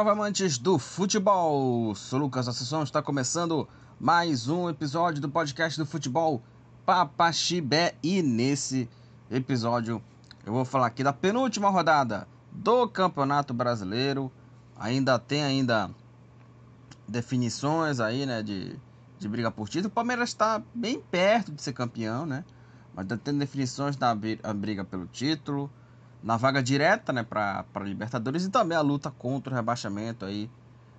salve amantes do futebol! Sou Lucas Assunção, está começando mais um episódio do podcast do futebol Papaxibé e nesse episódio eu vou falar aqui da penúltima rodada do Campeonato Brasileiro. Ainda tem ainda definições aí, né, de, de briga por título. O Palmeiras está bem perto de ser campeão, né? Mas tá tendo definições da briga pelo título na vaga direta, né, para Libertadores e também a luta contra o rebaixamento aí.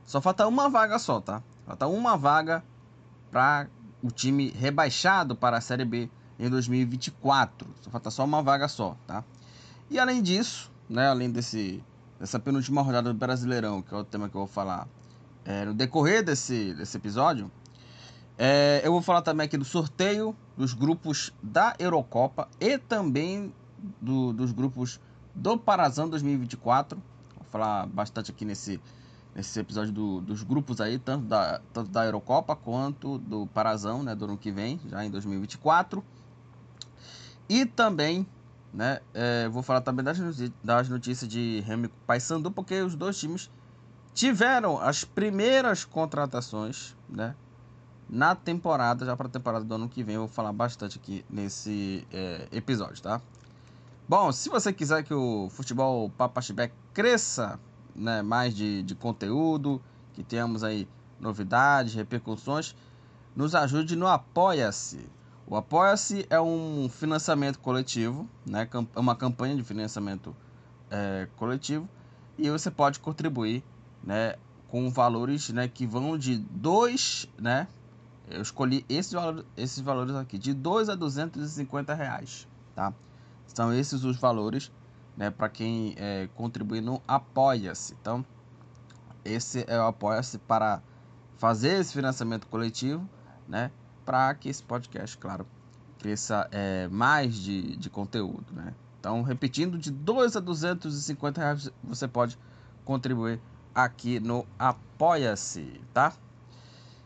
Só falta uma vaga só, tá? Falta uma vaga para o time rebaixado para a Série B em 2024. Só falta só uma vaga só, tá? E além disso, né, além desse dessa penúltima rodada do Brasileirão, que é o tema que eu vou falar é, no decorrer desse, desse episódio, é, eu vou falar também aqui do sorteio dos grupos da Eurocopa e também do, dos grupos do Parazão 2024. Vou falar bastante aqui nesse, nesse episódio do, dos grupos aí, tanto da, tanto da Eurocopa quanto do Parazão, né, do ano que vem, já em 2024. E também, né, é, vou falar também das, das notícias de Remy Paysandu, porque os dois times tiveram as primeiras contratações, né, na temporada, já para a temporada do ano que vem. Eu vou falar bastante aqui nesse é, episódio, tá? Bom, se você quiser que o futebol Papaxibé cresça né, mais de, de conteúdo, que tenhamos aí novidades, repercussões, nos ajude no Apoia-se. O Apoia-se é um financiamento coletivo, né, é uma campanha de financiamento é, coletivo, e você pode contribuir né, com valores né, que vão de 2, né, eu escolhi esse valor, esses valores aqui, de 2 a 250 reais, tá? São esses os valores né, para quem é, contribui no Apoia-se. Então, esse é o Apoia-se para fazer esse financiamento coletivo, né, para que esse podcast, claro, cresça é, mais de, de conteúdo. Né? Então, repetindo, de 2 a 250 reais você pode contribuir aqui no Apoia-se, tá?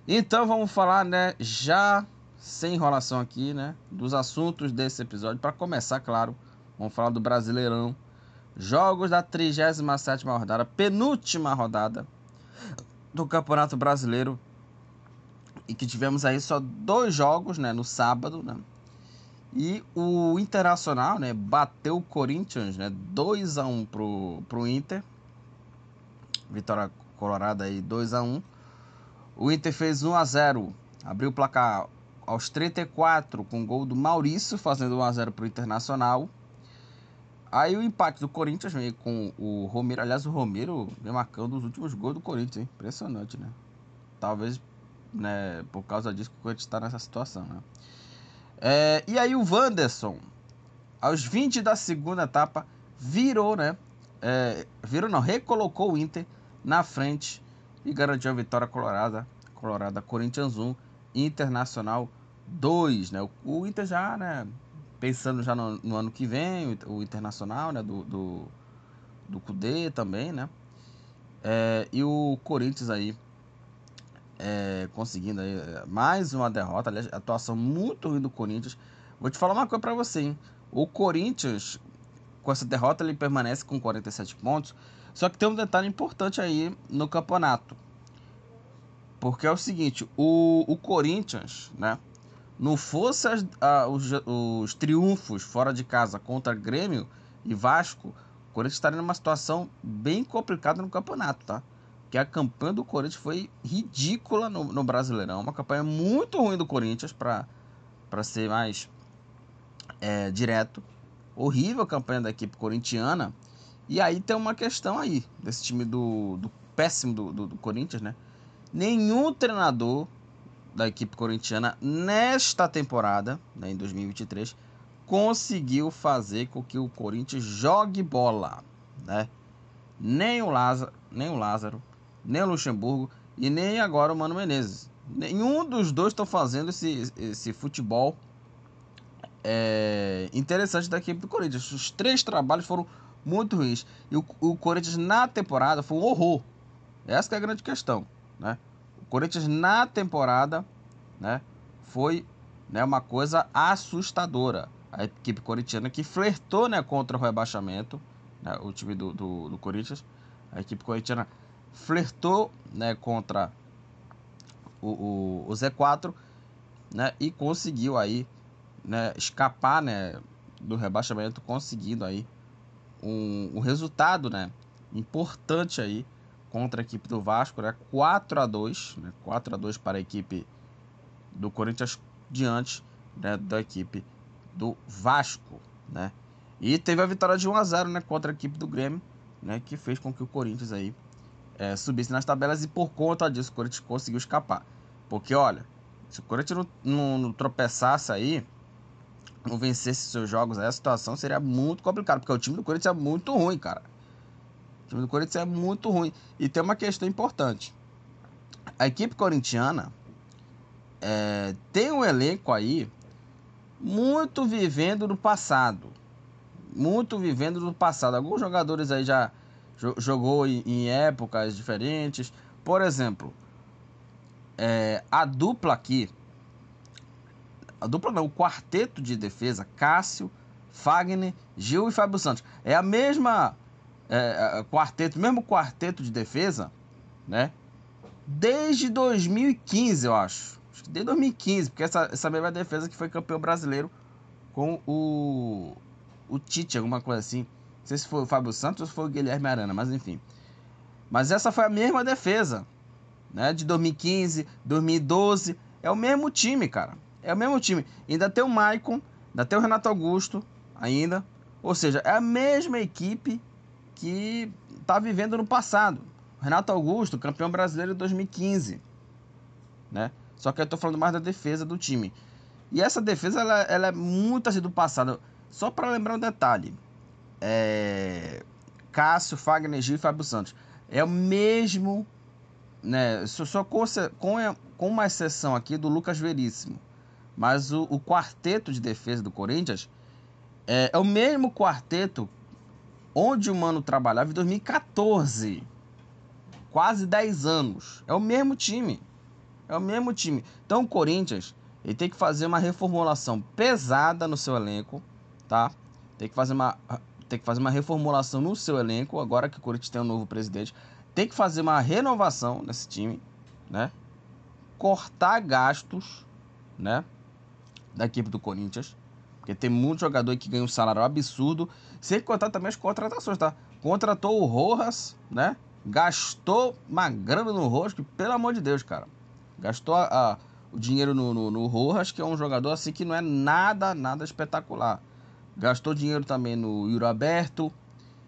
Então vamos falar, né, já sem enrolação aqui, né, dos assuntos desse episódio. Para começar, claro, vamos falar do Brasileirão. Jogos da 37ª rodada, penúltima rodada do Campeonato Brasileiro. E que tivemos aí só dois jogos, né, no sábado, né? E o Internacional, né, bateu o Corinthians, né, 2 a 1 pro pro Inter. Vitória colorada aí 2 a 1. O Inter fez 1 a 0, abriu o placar aos 34 com gol do Maurício, fazendo 1 a 0 para o Internacional. Aí o empate do Corinthians veio com o Romero. Aliás, o Romero vem marcando os últimos gols do Corinthians, hein? Impressionante, né? Talvez né, por causa disso que o Corinthians está nessa situação, né? É, e aí o Wanderson, aos 20 da segunda etapa, virou, né? É, virou não, recolocou o Inter na frente e garantiu a vitória colorada, colorada Corinthians 1, Internacional 2, né? O, Inter já, né, pensando já no, no, ano que vem, o, Internacional, né, do, do, do Cudê também, né? É, e o Corinthians aí é, conseguindo aí mais uma derrota, aliás, atuação muito ruim do Corinthians. Vou te falar uma coisa para você, hein? O Corinthians, com essa derrota, ele permanece com 47 pontos. Só que tem um detalhe importante aí no campeonato. Porque é o seguinte, o, o Corinthians, né? Não fosse as, a, os, os triunfos fora de casa contra Grêmio e Vasco, o Corinthians estaria numa situação bem complicada no campeonato, tá? Que a campanha do Corinthians foi ridícula no, no Brasileirão. Uma campanha muito ruim do Corinthians, para ser mais é, direto. Horrível a campanha da equipe corintiana. E aí tem uma questão aí, desse time do, do péssimo do, do, do Corinthians, né? Nenhum treinador da equipe corintiana nesta temporada, né, em 2023, conseguiu fazer com que o Corinthians jogue bola, né? Nem o Lázaro, nem o Lázaro, nem o Luxemburgo e nem agora o Mano Menezes. Nenhum dos dois estão fazendo esse, esse futebol é, interessante da equipe do Corinthians. Os três trabalhos foram muito ruins. E o, o Corinthians na temporada foi um horror. Essa é a grande questão. Né? Corinthians na temporada né, foi né, uma coisa assustadora. A equipe corintiana que flertou né, contra o rebaixamento, né, o time do, do, do Corinthians, a equipe corintiana flertou né, contra o, o, o Z4 né, e conseguiu aí né, escapar né, do rebaixamento, conseguindo aí um, um resultado né, importante aí contra a equipe do Vasco, né, 4 a 2 né, 4 a 2 para a equipe do Corinthians diante né, da equipe do Vasco, né? E teve a vitória de 1 a 0 né, contra a equipe do Grêmio, né, que fez com que o Corinthians aí é, subisse nas tabelas e por conta disso o Corinthians conseguiu escapar. Porque, olha, se o Corinthians não, não, não tropeçasse aí, não vencesse seus jogos, aí a situação seria muito complicada, porque o time do Corinthians é muito ruim, cara. O time do Corinthians é muito ruim. E tem uma questão importante. A equipe corintiana é, tem um elenco aí muito vivendo no passado. Muito vivendo no passado. Alguns jogadores aí já jogou em, em épocas diferentes. Por exemplo, é, a dupla aqui, a dupla não, o quarteto de defesa, Cássio, Fagner, Gil e Fábio Santos. É a mesma é, quarteto, mesmo quarteto de defesa, né? Desde 2015, eu acho. Acho que desde 2015, porque essa, essa mesma defesa que foi campeão brasileiro com o, o Tite, alguma coisa assim. Não sei se foi o Fábio Santos ou se foi o Guilherme Arana, mas enfim. Mas essa foi a mesma defesa, né? De 2015, 2012. É o mesmo time, cara. É o mesmo time. Ainda tem o Maicon, ainda tem o Renato Augusto, ainda. Ou seja, é a mesma equipe que está vivendo no passado. Renato Augusto, campeão brasileiro de 2015, né? Só que eu estou falando mais da defesa do time. E essa defesa, ela, ela é muito assim do passado. Só para lembrar um detalhe. É... Cássio, Fagner, Gil e Fábio Santos. É o mesmo, né? Só com, com, com uma exceção aqui do Lucas Veríssimo. Mas o, o quarteto de defesa do Corinthians é, é o mesmo quarteto onde o Mano trabalhava em 2014. Quase 10 anos. É o mesmo time. É o mesmo time. Então o Corinthians ele tem que fazer uma reformulação pesada no seu elenco, tá? Tem que fazer uma, tem que fazer uma reformulação no seu elenco, agora que o Corinthians tem um novo presidente. Tem que fazer uma renovação nesse time, né? Cortar gastos, né? Da equipe do Corinthians. Porque tem muito jogador que ganha um salário absurdo. Sem contar também as contratações, tá? Contratou o Rojas, né? Gastou uma grana no Rojas, que pelo amor de Deus, cara. Gastou a, a, o dinheiro no, no, no Rojas, que é um jogador assim que não é nada, nada espetacular. Gastou dinheiro também no Yuri Aberto.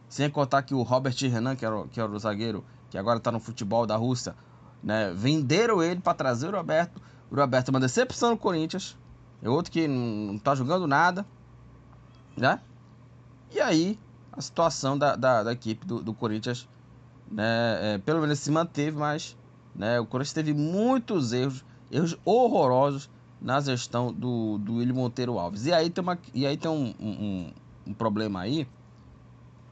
Sem contar que o Robert Renan, que era, que era o zagueiro, que agora tá no futebol da Rússia, né? Venderam ele para trazer o Roberto. O Roberto é uma decepção no Corinthians. É outro que não tá jogando nada, né? E aí, a situação da, da, da equipe do, do Corinthians, né? É, pelo menos se manteve, mas né, o Corinthians teve muitos erros, erros horrorosos na gestão do, do William Monteiro Alves. E aí tem, uma, e aí tem um, um, um problema aí,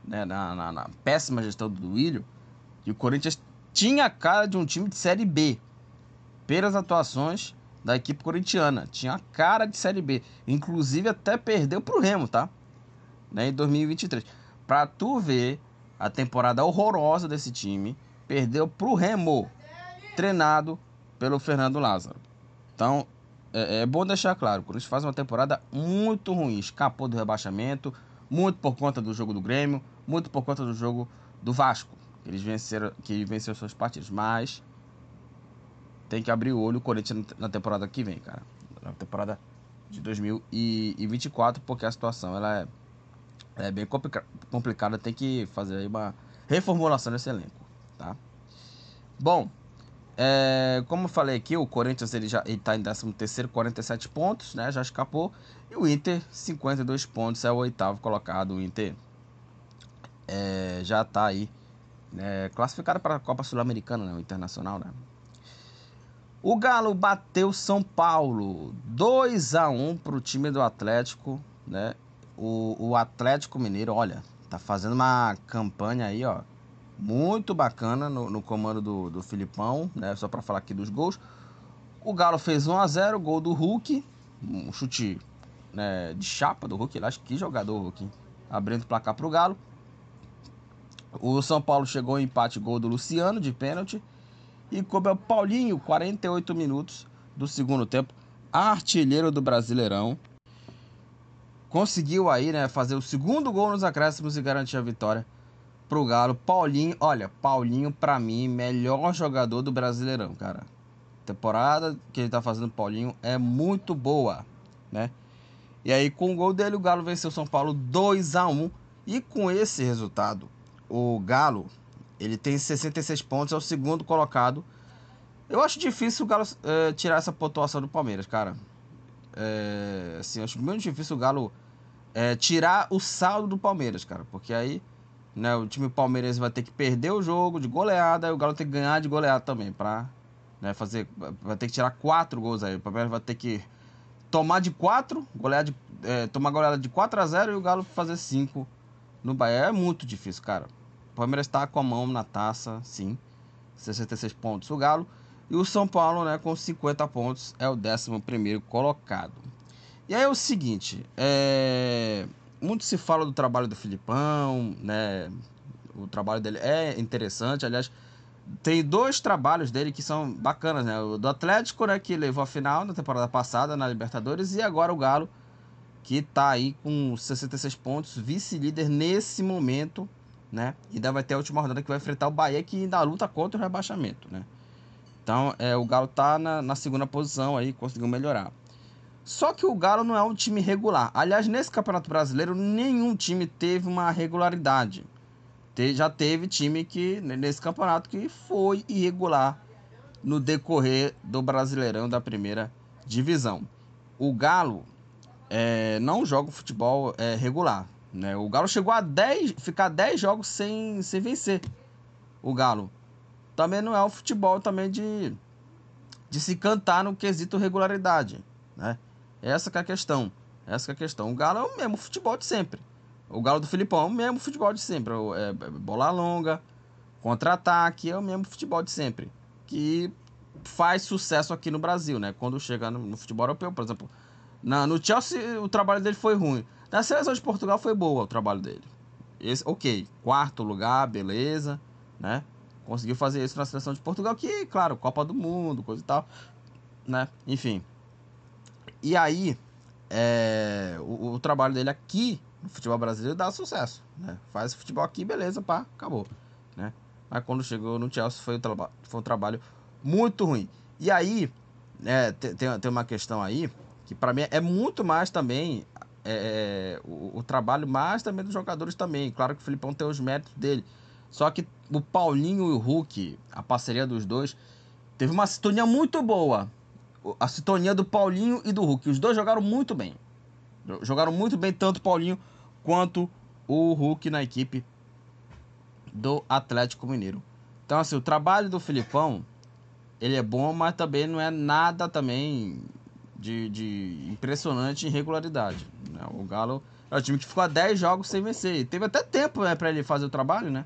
né, na, na, na, péssima gestão do William, que o Corinthians tinha a cara de um time de Série B, pelas atuações da equipe corintiana. Tinha cara de Série B. Inclusive até perdeu pro Remo, tá? Né, em 2023. Pra tu ver a temporada horrorosa desse time, perdeu pro Remo, treinado pelo Fernando Lázaro. Então, é, é bom deixar claro, o Corinthians faz uma temporada muito ruim. Escapou do rebaixamento, muito por conta do jogo do Grêmio, muito por conta do jogo do Vasco. Eles venceram, que venceu suas partidas, mas tem que abrir o olho o Corinthians na temporada que vem, cara. Na temporada de 2024, porque a situação ela é, é bem complica complicada. Tem que fazer aí uma reformulação desse elenco, tá? Bom, é, como eu falei aqui, o Corinthians ele já está em 13º, 47 pontos, né? Já escapou. E o Inter, 52 pontos, é o oitavo colocado. O Inter é, já está aí né, classificado para a Copa Sul-Americana, né? O Internacional, né? O Galo bateu São Paulo 2 a 1 para o time do Atlético, né? O, o Atlético Mineiro, olha, tá fazendo uma campanha aí, ó, muito bacana no, no comando do, do Filipão, né? Só para falar aqui dos gols. O Galo fez 1 a 0 gol do Hulk, um chute né, de chapa do Hulk, acho que jogador Hulk, abrindo o placar para o Galo. O São Paulo chegou em empate gol do Luciano de pênalti e coube ao Paulinho 48 minutos do segundo tempo, artilheiro do Brasileirão. Conseguiu aí, né, fazer o segundo gol nos acréscimos e garantir a vitória pro Galo. Paulinho, olha, Paulinho para mim melhor jogador do Brasileirão, cara. temporada que ele tá fazendo Paulinho é muito boa, né? E aí com o gol dele o Galo venceu o São Paulo 2 a 1 e com esse resultado o Galo ele tem 66 pontos, é o segundo colocado. Eu acho difícil o Galo é, tirar essa pontuação do Palmeiras, cara. É, assim, acho muito difícil o Galo é, tirar o saldo do Palmeiras, cara. Porque aí né, o time palmeirense vai ter que perder o jogo de goleada e o Galo tem que ganhar de goleada também. Pra né, fazer. Vai ter que tirar quatro gols aí. O Palmeiras vai ter que tomar de quatro, golear de, é, tomar goleada de 4 a 0 e o Galo fazer cinco no Bahia. É muito difícil, cara. O Palmeiras está com a mão na taça, sim. 66 pontos o Galo. E o São Paulo, né, com 50 pontos, é o 11 colocado. E aí é o seguinte: é... muito se fala do trabalho do Filipão, né? O trabalho dele é interessante. Aliás, tem dois trabalhos dele que são bacanas, né? O do Atlético, né, que levou a final na temporada passada na Libertadores, e agora o Galo, que está aí com 66 pontos, vice-líder nesse momento né? E ainda vai ter a última rodada que vai enfrentar o Bahia, que ainda luta contra o rebaixamento, né? Então, é, o Galo tá na, na segunda posição aí, conseguiu melhorar. Só que o Galo não é um time regular. Aliás, nesse Campeonato Brasileiro, nenhum time teve uma regularidade. Te, já teve time que, nesse campeonato, que foi irregular no decorrer do Brasileirão da primeira divisão. O Galo é, não joga futebol é, regular. Né? O Galo chegou a 10, ficar 10 jogos sem, sem vencer. O Galo. Também não é o futebol também de, de se cantar no quesito regularidade. Né? Essa é a questão. Essa é a questão. O Galo é o mesmo futebol de sempre. O Galo do Filipão é o mesmo futebol de sempre. É, é bola longa, contra-ataque, é o mesmo futebol de sempre. Que faz sucesso aqui no Brasil, né? Quando chega no, no futebol europeu, por exemplo. Na, no Chelsea, o trabalho dele foi ruim. Na seleção de Portugal foi boa o trabalho dele. Esse, ok, quarto lugar, beleza, né? Conseguiu fazer isso na seleção de Portugal, que, claro, Copa do Mundo, coisa e tal, né? Enfim. E aí, é, o, o, trabalho dele aqui no futebol brasileiro dá sucesso, né? Faz futebol aqui, beleza, pá, acabou, né? Mas quando chegou no Chelsea foi, foi um trabalho muito ruim. E aí, é, tem, tem uma questão aí que para mim é muito mais também é, é, o, o, trabalho, mas também dos jogadores também. Claro que o Filipão tem os méritos dele. Só que o Paulinho e o Hulk, a parceria dos dois, teve uma sintonia muito boa. A sintonia do Paulinho e do Hulk. Os dois jogaram muito bem. Jogaram muito bem, tanto o Paulinho quanto o Hulk na equipe do Atlético Mineiro. Então, assim, o trabalho do Filipão, ele é bom, mas também não é nada também de, de impressionante irregularidade. Né? O Galo é o time que ficou a 10 jogos sem vencer. E teve até tempo né, para ele fazer o trabalho, né?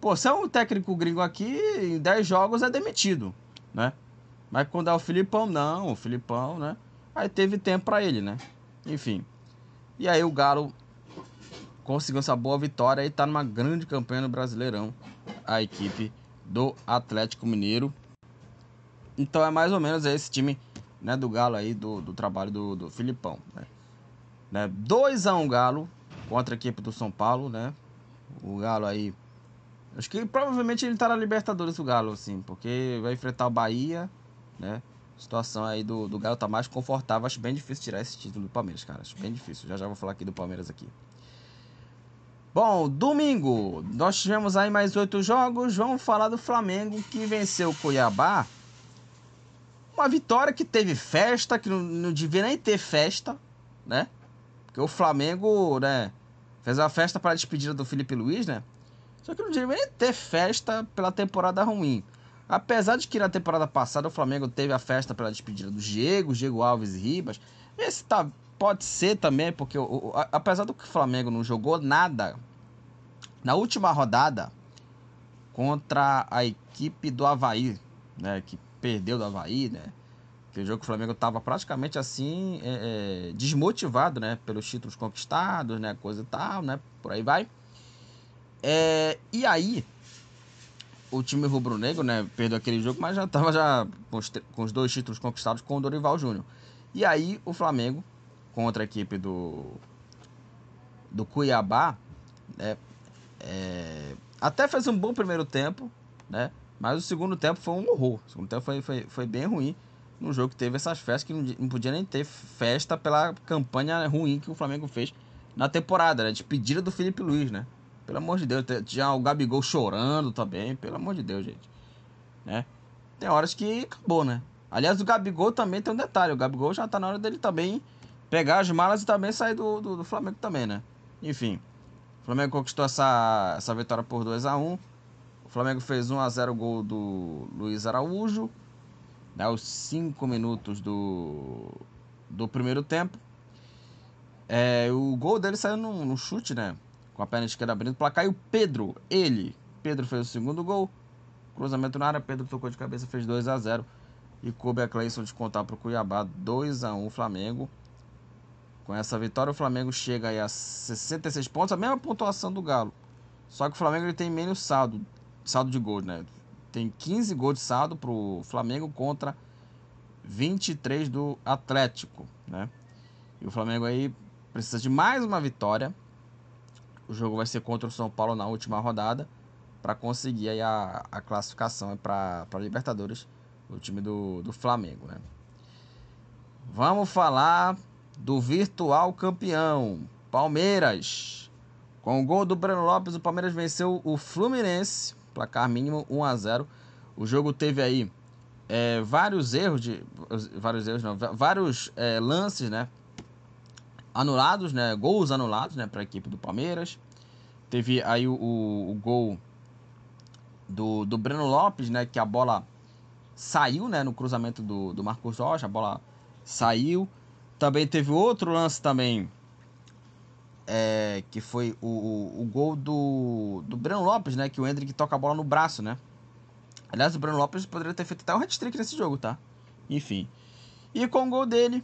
Pô, se é um técnico gringo aqui, em 10 jogos é demitido, né? Mas quando é o Filipão, não, o Filipão, né? Aí teve tempo para ele, né? Enfim. E aí o Galo conseguiu essa boa vitória e tá numa grande campanha no Brasileirão, a equipe do Atlético Mineiro. Então é mais ou menos esse time né, do Galo aí, do, do trabalho do, do Filipão. Né? Né? 2x1 um Galo contra a equipe do São Paulo, né? O Galo aí. Acho que provavelmente ele tá na Libertadores, o Galo, assim, porque vai enfrentar o Bahia, né? A situação aí do, do Galo tá mais confortável. Acho bem difícil tirar esse título do Palmeiras, cara. Acho bem difícil. Já já vou falar aqui do Palmeiras aqui. Bom, domingo, nós tivemos aí mais oito jogos. Vamos falar do Flamengo que venceu o Cuiabá uma vitória que teve festa, que não, não devia nem ter festa, né? Porque o Flamengo, né, fez a festa para a despedida do Felipe Luiz, né? Só que não devia nem ter festa pela temporada ruim. Apesar de que na temporada passada o Flamengo teve a festa pela despedida do Diego, Diego Alves e Ribas. Esse tá, pode ser também, porque o, o, apesar do que o Flamengo não jogou nada na última rodada contra a equipe do Havaí, né? Que perdeu do Havaí, né? Que o jogo que o Flamengo estava praticamente assim, é, é, desmotivado, né? Pelos títulos conquistados, né? Coisa e tal, né? Por aí vai. É, e aí, o time rubro-negro, né, perdeu aquele jogo, mas já estava já com os, com os, dois títulos conquistados com o Dorival Júnior. E aí, o Flamengo, contra a equipe do, do Cuiabá, né, é, até fez um bom primeiro tempo, né, mas o segundo tempo foi um horror. O segundo tempo foi, foi, foi bem ruim num jogo que teve essas festas que não, não podia nem ter festa pela campanha ruim que o Flamengo fez na temporada, né? Despedida do Felipe Luiz, né? Pelo amor de Deus. Tinha o Gabigol chorando também. Pelo amor de Deus, gente. Né? Tem horas que acabou, né? Aliás, o Gabigol também tem um detalhe. O Gabigol já tá na hora dele também pegar as malas e também sair do, do, do Flamengo também, né? Enfim. O Flamengo conquistou essa, essa vitória por 2 a 1 O Flamengo fez 1 a 0 gol do Luiz Araújo. Né, aos 5 minutos do, do primeiro tempo. É, o gol dele saiu no, no, chute, né? Com a perna esquerda abrindo o placar. E o Pedro, ele, Pedro fez o segundo gol. Cruzamento na área, Pedro tocou de cabeça, fez 2 a 0 E coube a Cleison descontar para o Cuiabá 2 a 1 Flamengo. Com essa vitória, o Flamengo chega aí a 66 pontos, a mesma pontuação do Galo. Só que o Flamengo ele tem menos saldo, saldo de gols, né? Tem 15 gols de saldo para o Flamengo contra 23 do Atlético, né? E o Flamengo aí precisa de mais uma vitória. O jogo vai ser contra o São Paulo na última rodada para conseguir aí a, a classificação para a Libertadores, o time do, do Flamengo, né? Vamos falar do virtual campeão, Palmeiras. Com o gol do Breno Lopes, o Palmeiras venceu o Fluminense, placar mínimo 1 a 0. O jogo teve aí é, vários erros de vários erros não, vários é, lances, né? anulados, né? Gols anulados, né? Para a equipe do Palmeiras. Teve aí o, o, o, gol do, do Breno Lopes, né? Que a bola saiu, né? No cruzamento do, do Marcos Rocha, a bola saiu. Também teve outro lance também, é, que foi o, o, o, gol do, do Breno Lopes, né? Que o Hendrick toca a bola no braço, né? Aliás, o Breno Lopes poderia ter feito até um hat-trick nesse jogo, tá? Enfim. E com o gol dele,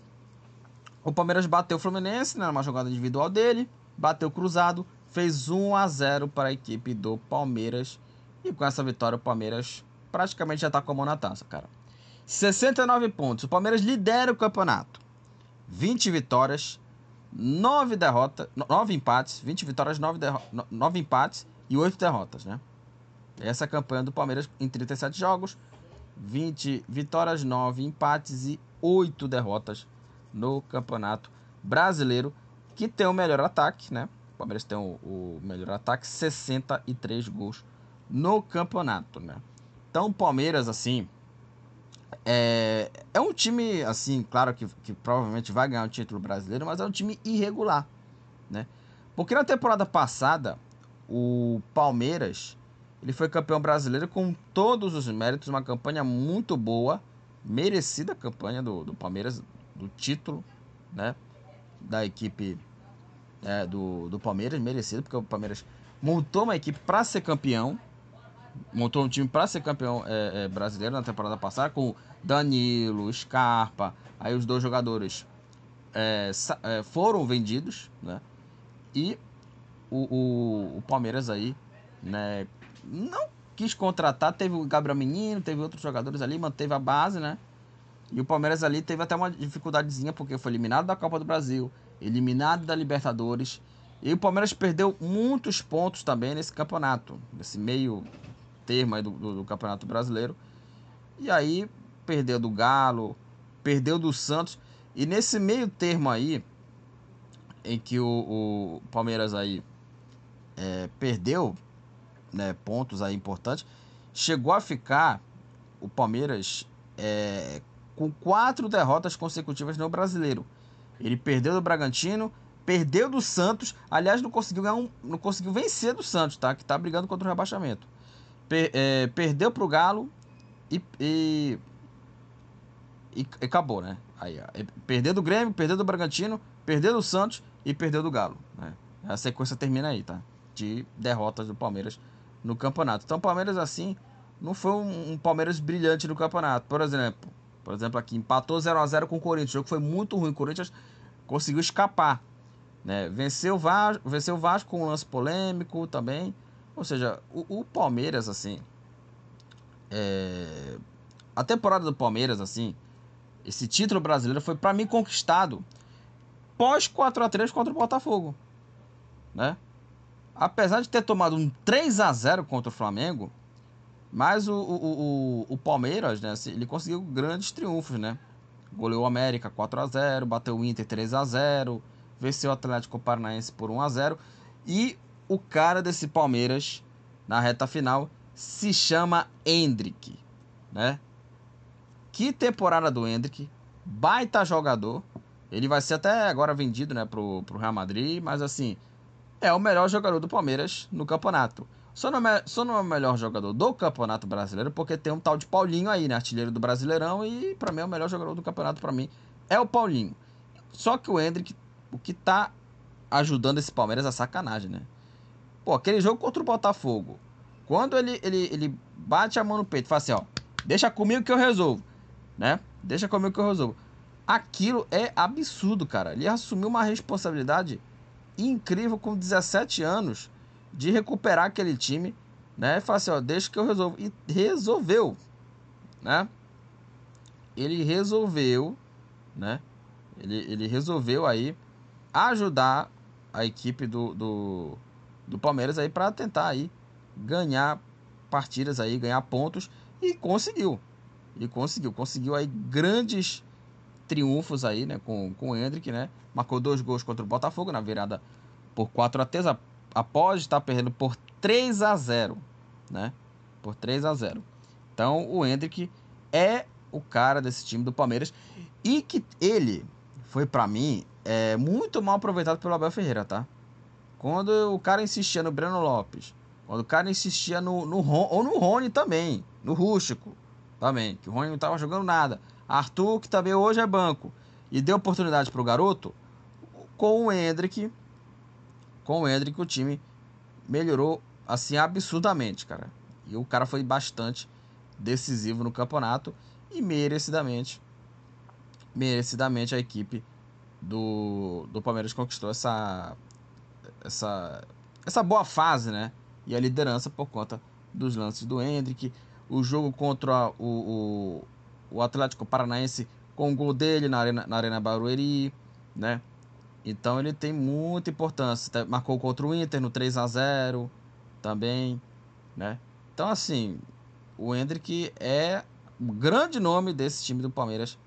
o Palmeiras bateu o Fluminense, né, numa jogada individual dele, bateu cruzado, fez 1 a 0 para a equipe do Palmeiras. E com essa vitória, o Palmeiras praticamente já está com a mão na taça, cara. 69 pontos. O Palmeiras lidera o campeonato. 20 vitórias, 9 derrotas, 9 empates, 20 vitórias, 9, 9 empates e 8 derrotas, né? Essa campanha do Palmeiras em 37 jogos, 20 vitórias, 9 empates e 8 derrotas no Campeonato Brasileiro, que tem o melhor ataque, né? O Palmeiras tem o, o melhor ataque, 63 gols no campeonato, né? Então, o Palmeiras, assim, é, é um time, assim, claro que, que provavelmente vai ganhar o título brasileiro, mas é um time irregular, né? Porque na temporada passada, o Palmeiras, ele foi campeão brasileiro com todos os méritos, uma campanha muito boa, merecida campanha do, do Palmeiras, do título, né? Da equipe é, do, do Palmeiras, merecido, porque o Palmeiras montou uma equipe para ser campeão, montou um time para ser campeão é, é, brasileiro na temporada passada, com Danilo, Scarpa, aí os dois jogadores é, é, foram vendidos, né? E o, o, o, Palmeiras aí, né? Não quis contratar, teve o Gabriel Menino, teve outros jogadores ali, manteve a base, né? E o Palmeiras ali teve até uma dificuldadezinha, porque foi eliminado da Copa do Brasil, eliminado da Libertadores. E o Palmeiras perdeu muitos pontos também nesse campeonato, nesse meio termo aí do, do, do Campeonato Brasileiro. E aí perdeu do Galo, perdeu do Santos. E nesse meio termo aí, em que o, o Palmeiras aí é, perdeu né, pontos aí importantes, chegou a ficar o Palmeiras é, com quatro derrotas consecutivas no Brasileiro. Ele perdeu do Bragantino, perdeu do Santos, aliás, não conseguiu ganhar um, não conseguiu vencer do Santos, tá? Que está brigando contra o rebaixamento. Per, é, perdeu pro Galo e, e, e, acabou, né? Aí, ó, perdeu do Grêmio, perdeu do Bragantino, perdeu do Santos e perdeu do Galo. Né? A sequência termina aí, tá? De derrotas do Palmeiras no campeonato. Então, o Palmeiras, assim, não foi um, um Palmeiras brilhante no campeonato. Por exemplo, por exemplo, aqui empatou 0 a 0 com o Corinthians. O jogo foi muito ruim. O Corinthians conseguiu escapar. Né? Venceu, o Vasco, venceu o Vasco com um lance polêmico também. Ou seja, o, o Palmeiras, assim. É... A temporada do Palmeiras, assim. Esse título brasileiro foi para mim conquistado pós 4 a 3 contra o Botafogo, né? Apesar de ter tomado um 3 a 0 contra o Flamengo, mas o, o, o, o Palmeiras, né, ele conseguiu grandes triunfos, né? Goleou o América 4 a 0 bateu o Inter 3 a 0 venceu o Atlético Paranaense por 1 a 0 e o cara desse Palmeiras na reta final se chama Hendrick, né? Que temporada do Hendrick, baita jogador. Ele vai ser até agora vendido, né, pro, pro Real Madrid, mas assim, é o melhor jogador do Palmeiras no campeonato. Só não, é, só não é o melhor jogador do Campeonato Brasileiro, porque tem um tal de Paulinho aí, né? Artilheiro do Brasileirão, e para mim é o melhor jogador do campeonato, para mim, é o Paulinho. Só que o Hendrick, o que tá ajudando esse Palmeiras é sacanagem, né? Pô, aquele jogo contra o Botafogo, quando ele, ele, ele bate a mão no peito fala assim, ó, deixa comigo que eu resolvo, né? Deixa comigo que eu resolvo. Aquilo é absurdo, cara. Ele assumiu uma responsabilidade incrível com 17 anos de recuperar aquele time, né? E falar assim, ó, deixa que eu resolvo. E resolveu, né? Ele resolveu, né? Ele, ele resolveu aí ajudar a equipe do, do, do Palmeiras aí para tentar aí ganhar partidas aí, ganhar pontos e conseguiu. E conseguiu, conseguiu aí grandes triunfos aí, né, com, com o Hendrick, né? Marcou dois gols contra o Botafogo na virada por 4 a 3, após estar perdendo por 3 a 0, né? Por 3 a 0. Então, o Hendrick é o cara desse time do Palmeiras e que ele foi para mim é muito mal aproveitado pelo Abel Ferreira, tá? Quando o cara insistia no Breno Lopes, quando o cara insistia no, no ou no Rony também, no Rústico também, que o Rony não estava jogando nada. Arthur, que também hoje é banco, e deu oportunidade para o garoto, com o Hendrick, com o Hendrick o time melhorou assim absurdamente, cara. E o cara foi bastante decisivo no campeonato e merecidamente merecidamente a equipe do, do Palmeiras conquistou essa essa essa boa fase, né? E a liderança por conta dos lances do Hendrick, o jogo contra o, o, o Atlético Paranaense com o gol dele na Arena, na arena Barueri, né? Então ele tem muita importância. Marcou contra o Inter no 3 a 0 também, né? Então assim, o Hendrick é o grande nome desse time do Palmeiras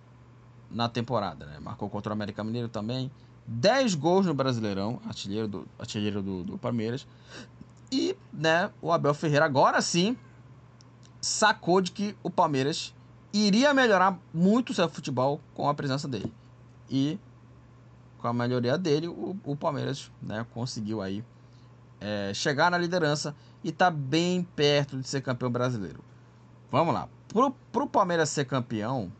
na temporada, né? Marcou contra o América Mineiro também. 10 gols no Brasileirão, artilheiro do, artilheiro do, do Palmeiras. E, né, o Abel Ferreira agora sim sacou de que o Palmeiras iria melhorar muito o seu futebol com a presença dele. E com a melhoria dele, o, o Palmeiras né, conseguiu aí é, chegar na liderança e tá bem perto de ser campeão brasileiro. Vamos lá. Pro, pro Palmeiras ser campeão,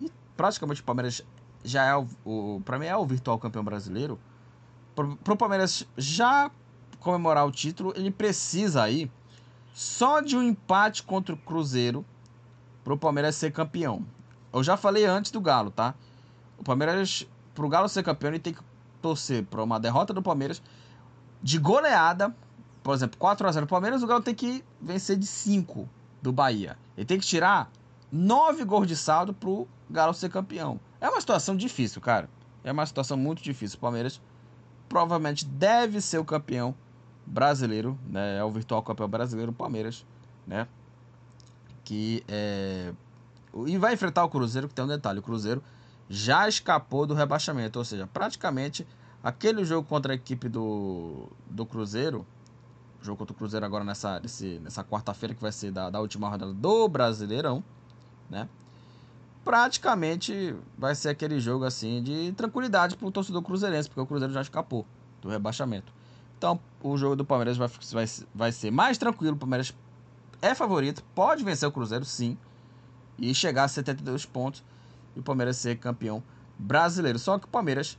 e praticamente o Palmeiras já é o, o para mim é o virtual campeão brasileiro. Pro, pro Palmeiras já comemorar o título, ele precisa aí só de um empate contra o Cruzeiro para o Palmeiras ser campeão. Eu já falei antes do Galo, tá? O Palmeiras, para o Galo ser campeão, ele tem que torcer para uma derrota do Palmeiras de goleada. Por exemplo, 4 a 0 do Palmeiras, o Galo tem que vencer de 5 do Bahia. Ele tem que tirar 9 gols de saldo para o Galo ser campeão. É uma situação difícil, cara. É uma situação muito difícil. O Palmeiras provavelmente deve ser o campeão brasileiro, né? É o virtual campeão brasileiro, o Palmeiras, né? Que é. E vai enfrentar o Cruzeiro, que tem um detalhe: o Cruzeiro já escapou do rebaixamento, ou seja, praticamente aquele jogo contra a equipe do, do Cruzeiro, jogo contra o Cruzeiro agora nessa, nesse, nessa quarta-feira, que vai ser da, da última rodada do Brasileirão, né? Praticamente vai ser aquele jogo assim de tranquilidade para o torcedor cruzeirense, porque o Cruzeiro já escapou do rebaixamento. Então, o jogo do Palmeiras vai, vai, vai ser mais tranquilo. O Palmeiras é favorito, pode vencer o Cruzeiro, sim, e chegar a 72 pontos e o Palmeiras ser campeão brasileiro. Só que o Palmeiras,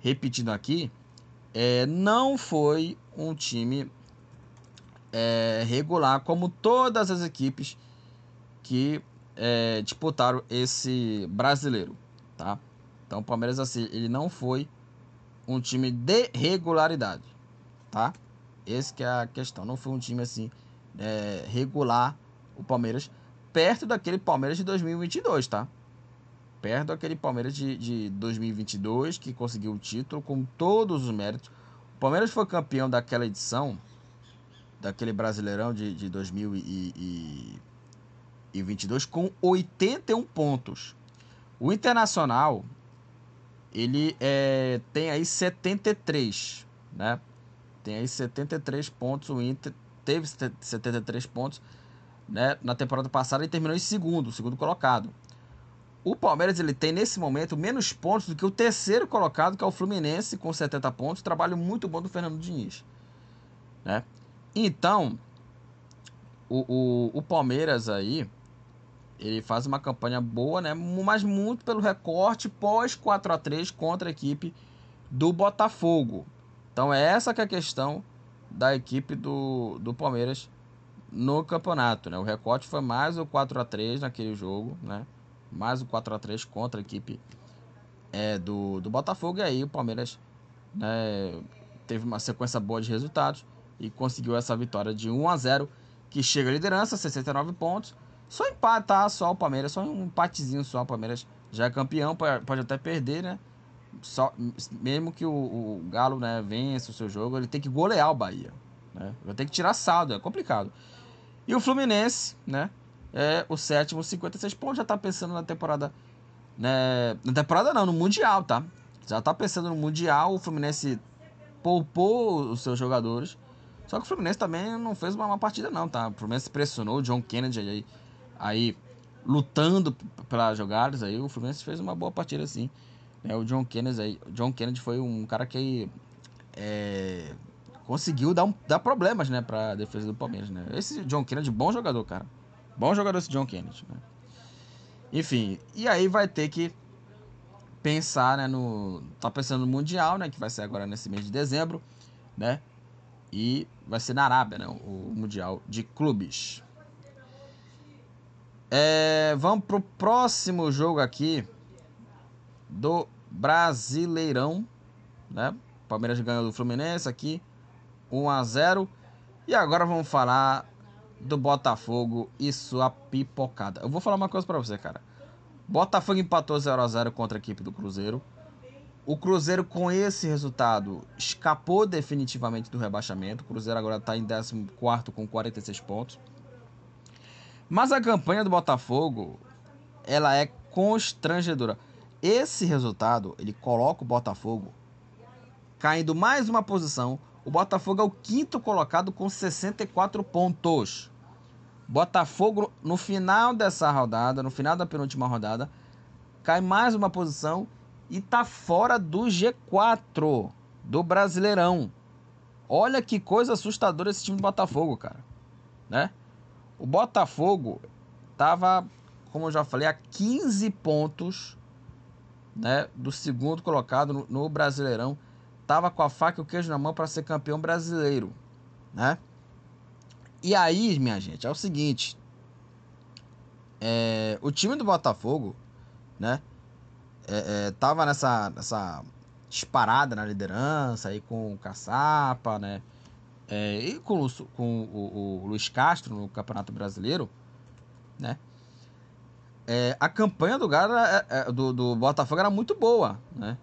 repetindo aqui, é, não foi um time é, regular como todas as equipes que é, disputaram esse brasileiro, tá? Então o Palmeiras assim, ele não foi um time de regularidade tá? Esse que é a questão. Não foi um time assim é, regular o Palmeiras perto daquele Palmeiras de 2022, tá? Perto daquele Palmeiras de, de 2022 que conseguiu o título com todos os méritos. O Palmeiras foi campeão daquela edição, daquele Brasileirão de, de 2022 com 81 pontos. O Internacional ele é, tem aí 73, né? Tem aí 73 pontos. O Inter teve 73 pontos né, na temporada passada e terminou em segundo, segundo colocado. O Palmeiras ele tem nesse momento menos pontos do que o terceiro colocado, que é o Fluminense, com 70 pontos. Trabalho muito bom do Fernando Diniz. Né? Então, o, o, o Palmeiras aí, ele faz uma campanha boa, né? mas muito pelo recorte pós 4 a 3 contra a equipe do Botafogo. Então, é essa que é a questão da equipe do, do Palmeiras no campeonato, né? O recorte foi mais o 4 a 3 naquele jogo, né? Mais o 4 a 3 contra a equipe é, do, do Botafogo e aí o Palmeiras né, teve uma sequência boa de resultados e conseguiu essa vitória de 1 a 0 que chega à liderança, 69 pontos. Só empate, tá? Só o Palmeiras, só um empatezinho só. O Palmeiras já é campeão, pode até perder, né? Só, mesmo que o, o Galo né, vença o seu jogo, ele tem que golear o Bahia. Né? Vai ter que tirar saldo, é complicado. E o Fluminense, né? É o sétimo, 56 pontos. Já tá pensando na temporada. Né? Na temporada não, no Mundial, tá? Já tá pensando no Mundial. O Fluminense poupou os seus jogadores. Só que o Fluminense também não fez uma, uma partida, não, tá? O Fluminense pressionou o John Kennedy aí, aí lutando para jogadas. Aí o Fluminense fez uma boa partida, assim. Né? O John Kennedy John Kennedy foi um cara que. É, conseguiu dar, um, dar problemas, né, pra defesa do Palmeiras, né? Esse John Kennedy, bom jogador, cara. Bom jogador esse John Kennedy, né? Enfim, e aí vai ter que pensar, né, no... Tá pensando no Mundial, né, que vai ser agora nesse mês de dezembro, né? E vai ser na Arábia, né, o Mundial de Clubes. É, vamos pro próximo jogo aqui do Brasileirão, né? Palmeiras ganhou do Fluminense aqui. 1 a 0. E agora vamos falar do Botafogo e sua pipocada. Eu vou falar uma coisa para você, cara. Botafogo empatou 0 a 0 contra a equipe do Cruzeiro. O Cruzeiro, com esse resultado, escapou definitivamente do rebaixamento. O Cruzeiro agora está em 14 com 46 pontos. Mas a campanha do Botafogo, ela é constrangedora. Esse resultado, ele coloca o Botafogo caindo mais uma posição o Botafogo é o quinto colocado com 64 pontos. Botafogo, no final dessa rodada, no final da penúltima rodada, cai mais uma posição e tá fora do G4 do Brasileirão. Olha que coisa assustadora esse time do Botafogo, cara. Né? O Botafogo tava, como eu já falei, a 15 pontos né, do segundo colocado no, no Brasileirão tava com a faca e o queijo na mão para ser campeão brasileiro, né? E aí, minha gente, é o seguinte, é, o time do Botafogo, né, é, é, tava nessa, nessa disparada na liderança aí com o Caçapa, né, é, e com, o, com o, o, Luiz Castro no Campeonato Brasileiro, né, é, a campanha do, Gara, é, do, do Botafogo era muito boa, né,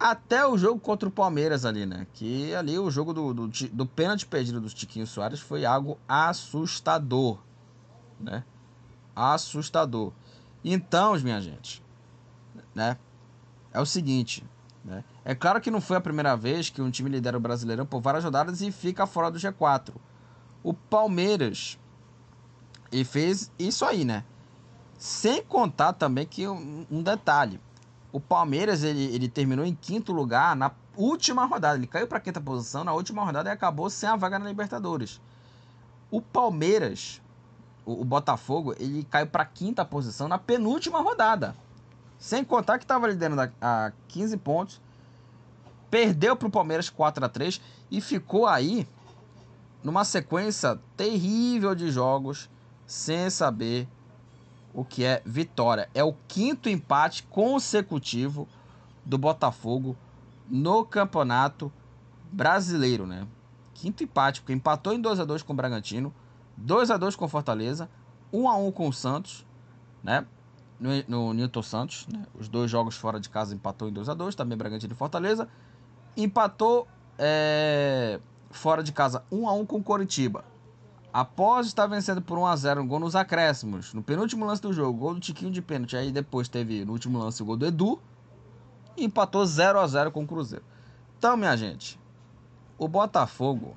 até o jogo contra o Palmeiras ali, né? Que ali o jogo do, do, do pênalti perdido do Tiquinho Soares foi algo assustador, né? Assustador. Então, minha gente, né? É o seguinte, né? É claro que não foi a primeira vez que um time lidera o Brasileirão por várias rodadas e fica fora do G4. O Palmeiras e fez isso aí, né? Sem contar também que um, um detalhe o Palmeiras ele, ele terminou em quinto lugar na última rodada. Ele caiu para quinta posição na última rodada e acabou sem a vaga na Libertadores. O Palmeiras, o, o Botafogo, ele caiu para quinta posição na penúltima rodada. Sem contar que estava liderando a 15 pontos. Perdeu para o Palmeiras 4 a 3 e ficou aí numa sequência terrível de jogos sem saber o que é vitória. É o quinto empate consecutivo do Botafogo no Campeonato Brasileiro, né? quinto empate, porque empatou em 2 a 2 com o Bragantino, 2 a 2 com o Fortaleza, 1 a 1 com o Santos, né? No, no Newton Santos, né? Os dois jogos fora de casa empatou em 2 a 2 também Bragantino e Fortaleza. Empatou é, fora de casa 1 a 1 com Coritiba. Após estar vencendo por 1 a 0 um gol nos acréscimos, no penúltimo lance do jogo, gol do Tiquinho de pênalti, aí depois teve no último lance o gol do Edu, e empatou 0 a 0 com o Cruzeiro. Então, minha gente, o Botafogo,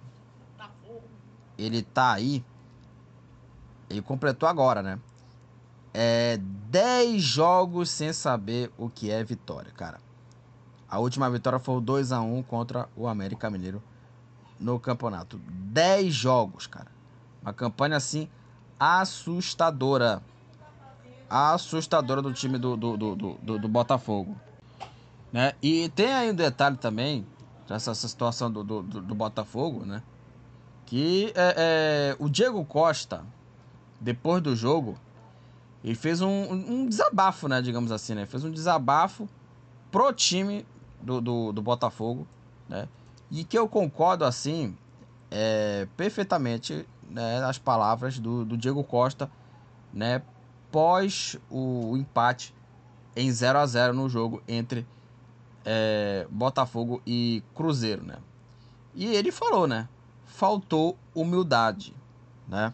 ele tá aí, ele completou agora, né? É 10 jogos sem saber o que é vitória, cara. A última vitória foi o 2 a 1 contra o América Mineiro no campeonato. 10 jogos, cara. Uma campanha assim assustadora. Assustadora do time do, do, do, do, do Botafogo. Né? E tem aí um detalhe também, dessa situação do, do, do, Botafogo, né? Que é, é, o Diego Costa, depois do jogo, ele fez um, um desabafo, né? Digamos assim, né? Fez um desabafo pro time do, do, do Botafogo, né? E que eu concordo, assim, é, perfeitamente né, as palavras do, do Diego Costa, né? Pós o, empate em 0 a 0 no jogo entre é, Botafogo e Cruzeiro, né? E ele falou, né? Faltou humildade, né?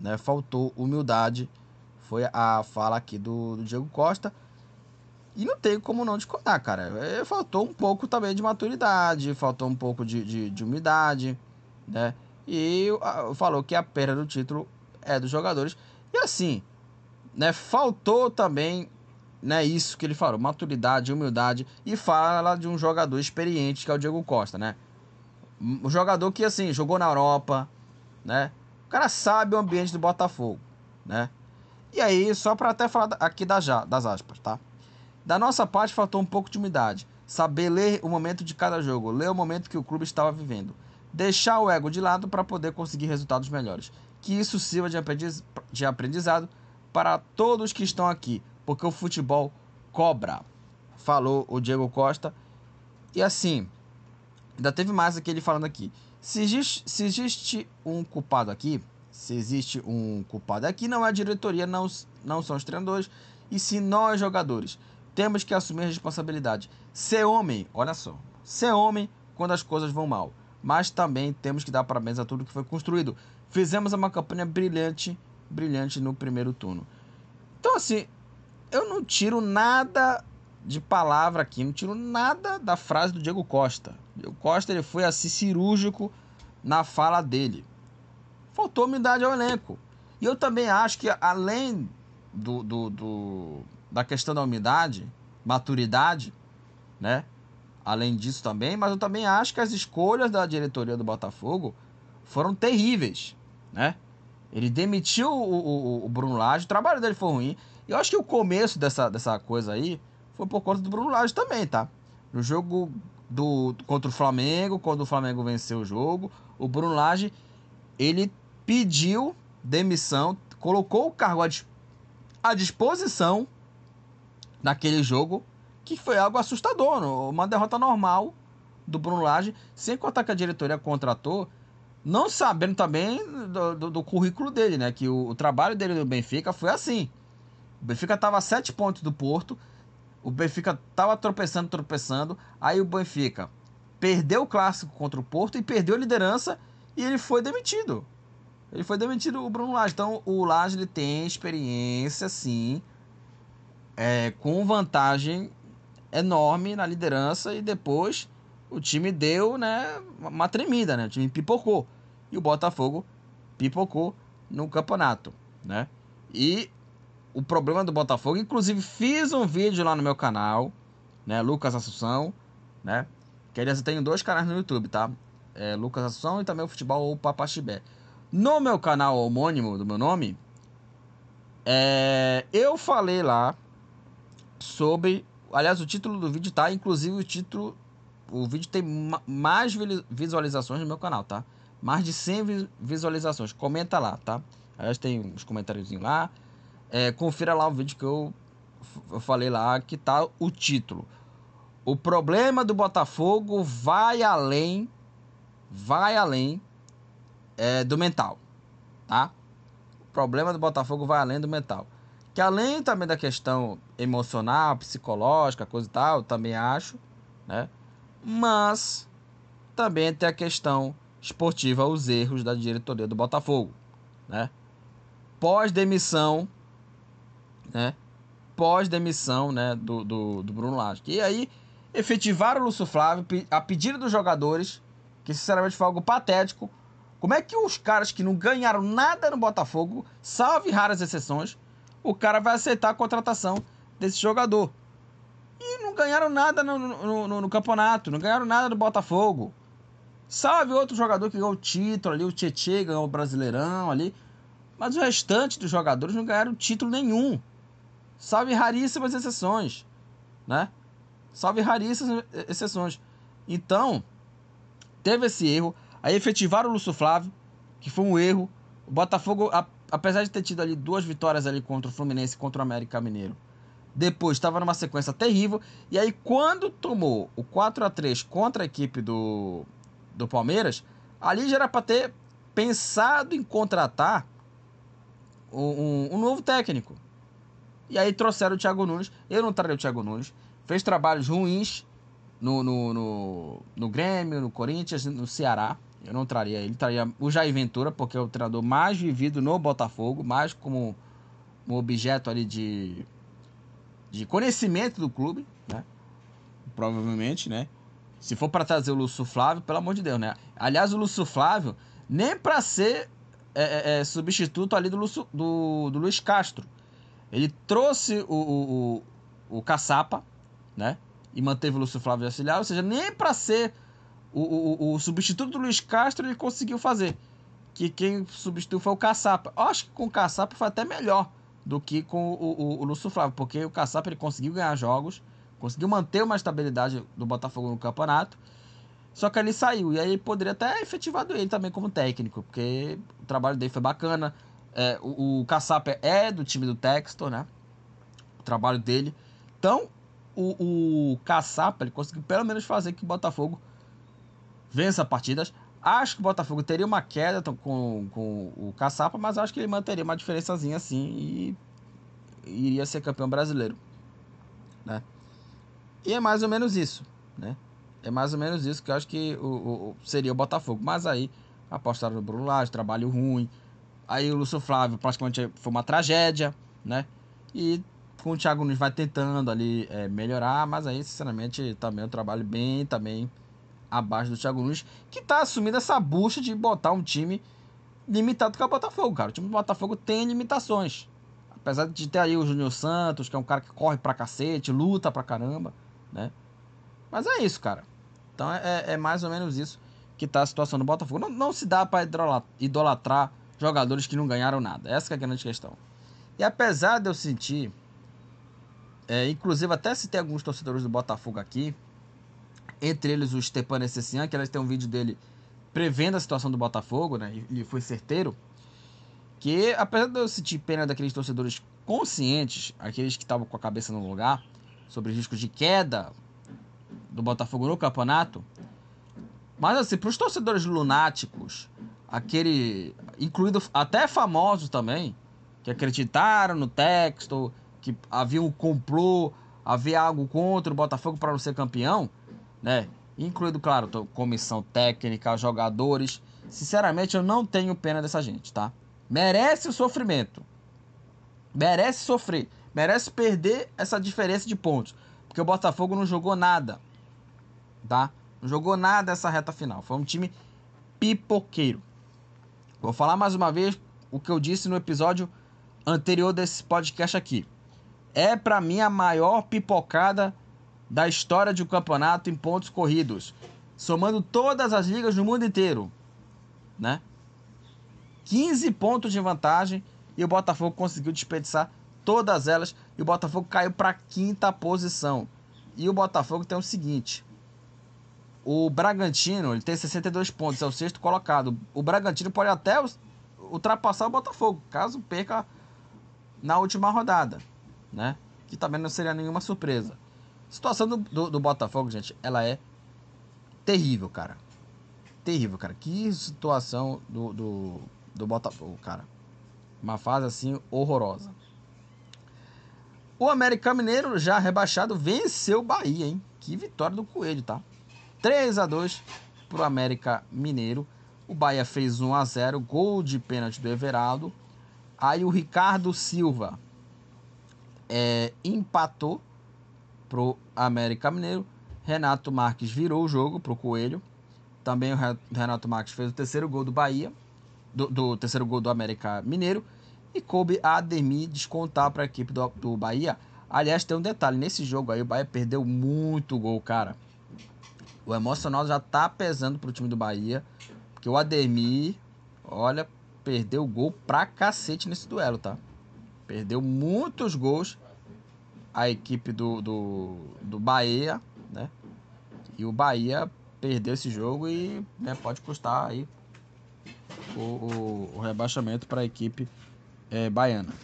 né? Faltou humildade, foi a fala aqui do, do Diego Costa. E não tem como não discordar, cara. É, faltou um pouco também de maturidade, faltou um pouco de, de, de umidade, né? E falou que a perda do título é dos jogadores. E assim, né? Faltou também, né? Isso que ele falou, maturidade, humildade. E fala de um jogador experiente, que é o Diego Costa, né? Um jogador que, assim, jogou na Europa, né? O cara sabe o ambiente do Botafogo, né? E aí, só para até falar aqui das, das aspas, tá? Da nossa parte, faltou um pouco de umidade. Saber ler o momento de cada jogo, ler o momento que o clube estava vivendo. Deixar o ego de lado para poder conseguir resultados melhores. Que isso sirva de, aprendiz, de aprendizado para todos que estão aqui, porque o futebol cobra. Falou o Diego Costa. E assim, ainda teve mais aqui ele falando aqui. Se existe, se existe um culpado aqui, se existe um culpado aqui, não é a diretoria, não, não são os treinadores, e sim nós jogadores. Temos que assumir a responsabilidade. Ser homem, olha só, ser homem quando as coisas vão mal. Mas também temos que dar parabéns a tudo que foi construído. Fizemos uma campanha brilhante, brilhante no primeiro turno. Então, assim, eu não tiro nada de palavra aqui, não tiro nada da frase do Diego Costa. O Diego Costa ele foi assim cirúrgico na fala dele. Faltou umidade ao elenco. E eu também acho que além do, do, do da questão da umidade, maturidade, né? Além disso também, mas eu também acho que as escolhas da diretoria do Botafogo foram terríveis, né? Ele demitiu o, o, o Bruno Lage, o trabalho dele foi ruim. E eu acho que o começo dessa, dessa coisa aí foi por conta do Bruno Lage também, tá? No jogo do, contra o Flamengo, quando o Flamengo venceu o jogo, o Bruno Lage, ele pediu demissão, colocou o cargo à disposição naquele jogo, que foi algo assustador, uma derrota normal do Bruno Lage, sem contar que a diretoria contratou, não sabendo também do, do, do currículo dele, né? Que o, o, trabalho dele no Benfica foi assim. O Benfica estava a sete pontos do Porto, o Benfica estava tropeçando, tropeçando, aí o Benfica perdeu o clássico contra o Porto e perdeu a liderança e ele foi demitido. Ele foi demitido o Bruno Lage. Então o Lage ele tem experiência, sim, é, com vantagem enorme na liderança e depois o time deu né, uma tremida, né? O time pipocou. E o Botafogo pipocou no campeonato, né? E o problema do Botafogo, inclusive fiz um vídeo lá no meu canal, né? Lucas Assunção, né? Que aliás eu tenho dois canais no YouTube, tá? É, Lucas Assunção e também o Futebol ou Papaxibé. No meu canal homônimo do meu nome, é, eu falei lá sobre. Aliás, o título do vídeo tá, inclusive o título. O vídeo tem mais visualizações no meu canal, tá? Mais de 100 visualizações. Comenta lá, tá? Aliás, tem uns comentários lá. É, confira lá o vídeo que eu, eu falei lá, que tá o título. O problema do Botafogo vai além vai além é, do mental, tá? O problema do Botafogo vai além do mental. Que além também da questão emocional, psicológica, coisa e tal, também acho, né? Mas também tem a questão esportiva, os erros da diretoria do Botafogo, né? Pós-demissão, né? Pós-demissão, né, do, do, do Bruno Lage. E aí efetivaram o Lúcio Flávio a pedido dos jogadores, que sinceramente foi algo patético. Como é que os caras que não ganharam nada no Botafogo, salve raras exceções, o cara vai aceitar a contratação desse jogador. E não ganharam nada no, no, no, no campeonato, não ganharam nada no Botafogo. Salve outro jogador que ganhou o título ali, o Tietchan ganhou o Brasileirão ali. Mas o restante dos jogadores não ganharam título nenhum. Salve raríssimas exceções, né? Salve raríssimas exceções. Então, teve esse erro. Aí efetivaram o Lúcio Flávio, que foi um erro. O Botafogo apesar de ter tido ali duas vitórias ali contra o Fluminense e contra o América Mineiro, depois estava numa sequência terrível. E aí, quando tomou o 4 a 3 contra a equipe do, do Palmeiras, ali já era para ter pensado em contratar um, um, um, novo técnico. E aí trouxeram o Thiago Nunes. Eu não traria o Thiago Nunes. Fez trabalhos ruins no, no, no, no Grêmio, no Corinthians, no Ceará. Eu não traria ele, traria o Jair Ventura, porque é o treinador mais vivido no Botafogo, mais como um objeto ali de, de conhecimento do clube, né? Provavelmente, né? Se for para trazer o Lúcio Flávio, pelo amor de Deus, né? Aliás, o Lúcio Flávio, nem para ser é, é, é, substituto ali do, Lúcio, do, do Luiz Castro. Ele trouxe o, o, o, Caçapa, né? E manteve o Lúcio Flávio de auxiliar, ou seja, nem para ser o, o, o substituto do Luiz Castro ele conseguiu fazer. Que quem substituiu foi o Caçapa. Eu acho que com o Caçapa foi até melhor do que com o, o, o Lúcio Flávio, porque o Caçapa ele conseguiu ganhar jogos, conseguiu manter uma estabilidade do Botafogo no campeonato. Só que ele saiu. E aí poderia até efetivado ele também como técnico, porque o trabalho dele foi bacana. É, o, o Caçapa é do time do Textor, né? O trabalho dele. Então, o, o Caçapa ele conseguiu pelo menos fazer que o Botafogo vença partidas. Acho que o Botafogo teria uma queda com, com o Caçapa, mas acho que ele manteria uma diferençazinha assim e iria ser campeão brasileiro. Né? E é mais ou menos isso. Né? É mais ou menos isso que eu acho que o, o seria o Botafogo. Mas aí apostaram no Bruno Lage, trabalho ruim. Aí o Lúcio Flávio praticamente foi uma tragédia, né? E com o Thiago Nunes vai tentando ali é, melhorar, mas aí, sinceramente, também o trabalho bem também abaixo do Thiago Nunes, que tá assumindo essa bucha de botar um time limitado com o Botafogo, cara. O time do Botafogo tem limitações. Apesar de ter aí o Júnior Santos, que é um cara que corre pra cacete, luta pra caramba, né? Mas é isso, cara. Então é, é mais ou menos isso que tá a situação do Botafogo. Não, não se dá para idolatrar jogadores que não ganharam nada. Essa é a grande questão. E apesar de eu sentir, é, inclusive até se tem alguns torcedores do Botafogo aqui, entre eles o Stepan Essessian, que eles têm um vídeo dele prevendo a situação do Botafogo, né? E foi certeiro. Que apesar de eu sentir pena daqueles torcedores conscientes, aqueles que estavam com a cabeça no lugar, sobre riscos de queda do Botafogo no campeonato, mas assim, para os torcedores lunáticos, aquele, incluído até famosos também, que acreditaram no texto, que havia um complô, havia algo contra o Botafogo para não ser campeão, né? Incluído, claro, comissão técnica, jogadores. Sinceramente, eu não tenho pena dessa gente, tá? Merece o sofrimento. Merece sofrer. Merece perder essa diferença de pontos. Porque o Botafogo não jogou nada. Tá? Não jogou nada essa reta final. Foi um time pipoqueiro. Vou falar mais uma vez o que eu disse no episódio anterior desse podcast aqui. É para mim a maior pipocada da história de um campeonato em pontos corridos, somando todas as ligas no mundo inteiro, né? 15 pontos de vantagem e o Botafogo conseguiu desperdiçar todas elas e o Botafogo caiu para quinta posição. E o Botafogo tem o seguinte: o Bragantino ele tem 62 pontos, é o sexto colocado. O Bragantino pode até ultrapassar o Botafogo, caso perca na última rodada, né? Que também não seria nenhuma surpresa. Situação do, do, do, Botafogo, gente, ela é terrível, cara. terrível, cara. Que situação do, do, do Botafogo, cara. Uma fase assim horrorosa. O América Mineiro, já rebaixado, venceu o Bahia, hein? Que vitória do Coelho, tá? 3 a 2 pro América Mineiro. O Bahia fez 1 a 0 gol de pênalti do Everaldo. Aí o Ricardo Silva é, empatou pro América Mineiro. Renato Marques virou o jogo pro Coelho. Também o Renato Marques fez o terceiro gol do Bahia, do, do terceiro gol do América Mineiro. E coube a Ademir descontar para a equipe do, do Bahia. Aliás, tem um detalhe: nesse jogo aí, o Bahia perdeu muito gol, cara. O emocional já tá pesando pro time do Bahia. Porque o Ademir, olha, perdeu gol pra cacete nesse duelo, tá? Perdeu muitos gols a equipe do, do, do Bahia, né? E o Bahia perdeu esse jogo e né, pode custar aí o, o, o rebaixamento para a equipe é, baiana.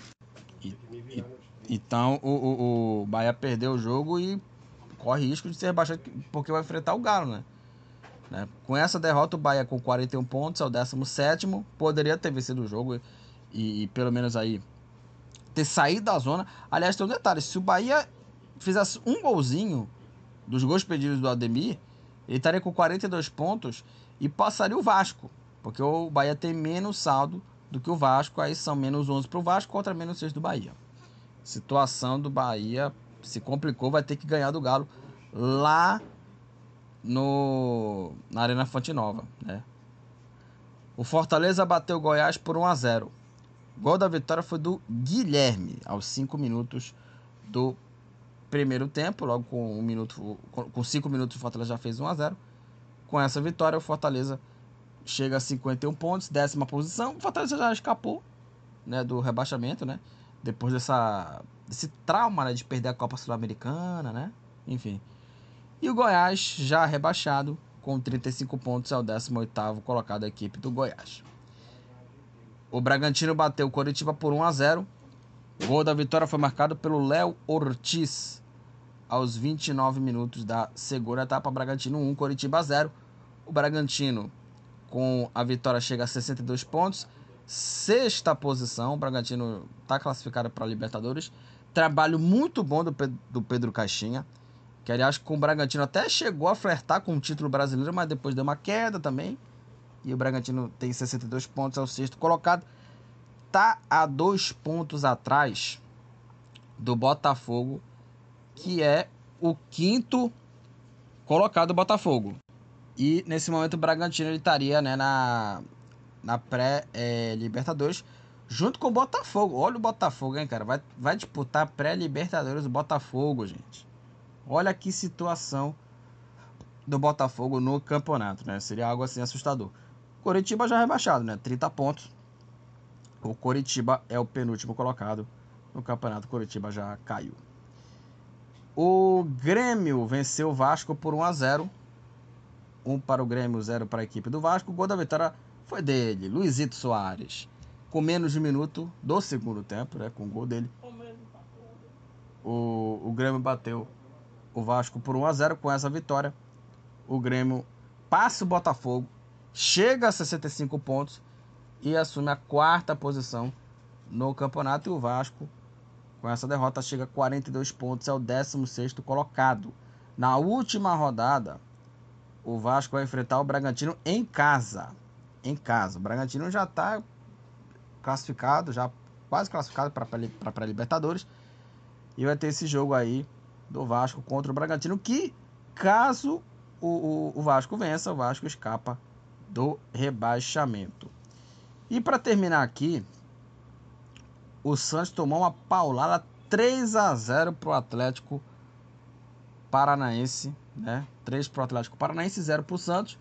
E, e, então o, o, o Bahia perdeu o jogo e corre risco de ser rebaixado porque vai enfrentar o Galo, né? né? Com essa derrota, o Bahia com 41 pontos é o 17 poderia ter vencido o jogo e, e, pelo menos aí ter saído da zona. Aliás, tem um detalhe: se o Bahia fizesse um golzinho dos gols pedidos do Ademir, ele estaria com 42 pontos e passaria o Vasco, porque o Bahia tem menos saldo do que o Vasco, aí são menos 11 para o Vasco contra menos 6 do Bahia. Situação do Bahia se complicou, vai ter que ganhar do Galo lá no na Arena Fonte Nova, né? O Fortaleza bateu o Goiás por 1 a 0. Gol da vitória foi do Guilherme aos 5 minutos do primeiro tempo, logo com um minuto, com 5 minutos o Fortaleza já fez 1 a 0. Com essa vitória, o Fortaleza chega a 51 pontos, décima posição. O Fortaleza já escapou, né, do rebaixamento, né? Depois dessa desse trauma né, de perder a Copa Sul-Americana, né? Enfim. E o Goiás já rebaixado com 35 pontos é o 18º colocado a equipe do Goiás. O Bragantino bateu o Coritiba por 1 a 0. O gol da vitória foi marcado pelo Léo Ortiz aos 29 minutos da segunda etapa. Bragantino 1, Coritiba 0. O Bragantino, com a vitória, chega a 62 pontos. Sexta posição. O Bragantino está classificado para a Libertadores. Trabalho muito bom do, do Pedro Caixinha. Que aliás, com o Bragantino até chegou a flertar com o título brasileiro, mas depois deu uma queda também. E o Bragantino tem 62 pontos, é o sexto colocado. Tá a dois pontos atrás do Botafogo que é o quinto colocado do Botafogo. E nesse momento o Bragantino ele estaria né, na, na pré-Libertadores é, junto com o Botafogo. Olha o Botafogo, hein, cara? Vai, vai disputar pré-Libertadores o Botafogo, gente. Olha que situação do Botafogo no campeonato, né? Seria algo assim assustador. Coritiba já rebaixado, né? 30 pontos. O Coritiba é o penúltimo colocado no campeonato. Coritiba já caiu. O Grêmio venceu o Vasco por 1 a 0. Um para o Grêmio, zero para a equipe do Vasco. O gol da vitória foi dele, Luizito Soares. Com menos de um minuto do segundo tempo, né? Com o gol dele. O, o Grêmio bateu o Vasco por 1 a 0 com essa vitória. O Grêmio passa o Botafogo, chega a 65 pontos e assume a quarta posição no campeonato. E o Vasco com essa derrota, chega a 42 pontos, é o 16 colocado. Na última rodada, o Vasco vai enfrentar o Bragantino em casa. Em casa. O Bragantino já está classificado, já quase classificado para a Libertadores. E vai ter esse jogo aí do Vasco contra o Bragantino, que caso o, o, o Vasco vença, o Vasco escapa do rebaixamento. E para terminar aqui, o Santos tomou uma paulada 3 a 0 para o Atlético Paranaense, né? 3 para o Atlético Paranaense, 0 para o Santos.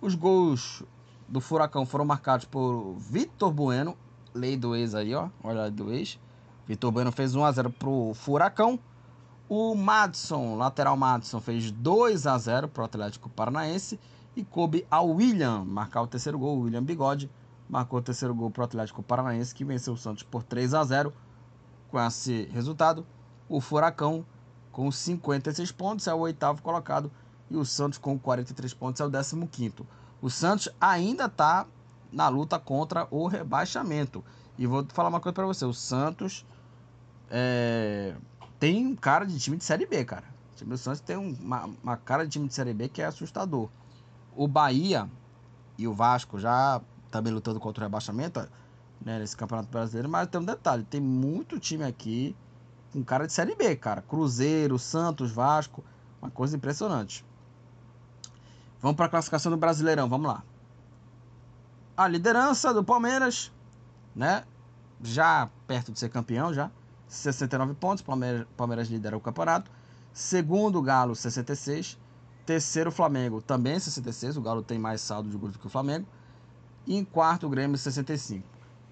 Os gols do Furacão foram marcados por Vitor Bueno, lei do ex aí, ó, olha do ex. Vitor Bueno fez 1 a 0 para o Furacão. O Madison, lateral Madison, fez 2 a 0 para o Atlético Paranaense. E coube ao William marcar o terceiro gol, o William Bigode marcou o terceiro gol para o Atlético Paranaense, que venceu o Santos por 3 a 0. Com esse resultado, o Furacão, com 56 pontos, é o oitavo colocado, e o Santos, com 43 pontos, é o décimo quinto. O Santos ainda está na luta contra o rebaixamento. E vou falar uma coisa para você: o Santos é, tem um cara de time de Série B, cara. O time do Santos tem uma, uma cara de time de Série B que é assustador. O Bahia e o Vasco já também lutando contra o rebaixamento né, nesse Campeonato Brasileiro, mas tem um detalhe: tem muito time aqui com cara de Série B, cara. Cruzeiro, Santos, Vasco, uma coisa impressionante. Vamos para a classificação do Brasileirão, vamos lá. A liderança do Palmeiras, né? Já perto de ser campeão, já. 69 pontos, Palmeiras, Palmeiras lidera o campeonato. Segundo, Galo, 66. Terceiro, Flamengo, também 66. O Galo tem mais saldo de gols do que o Flamengo. E em quarto, o Grêmio, 65.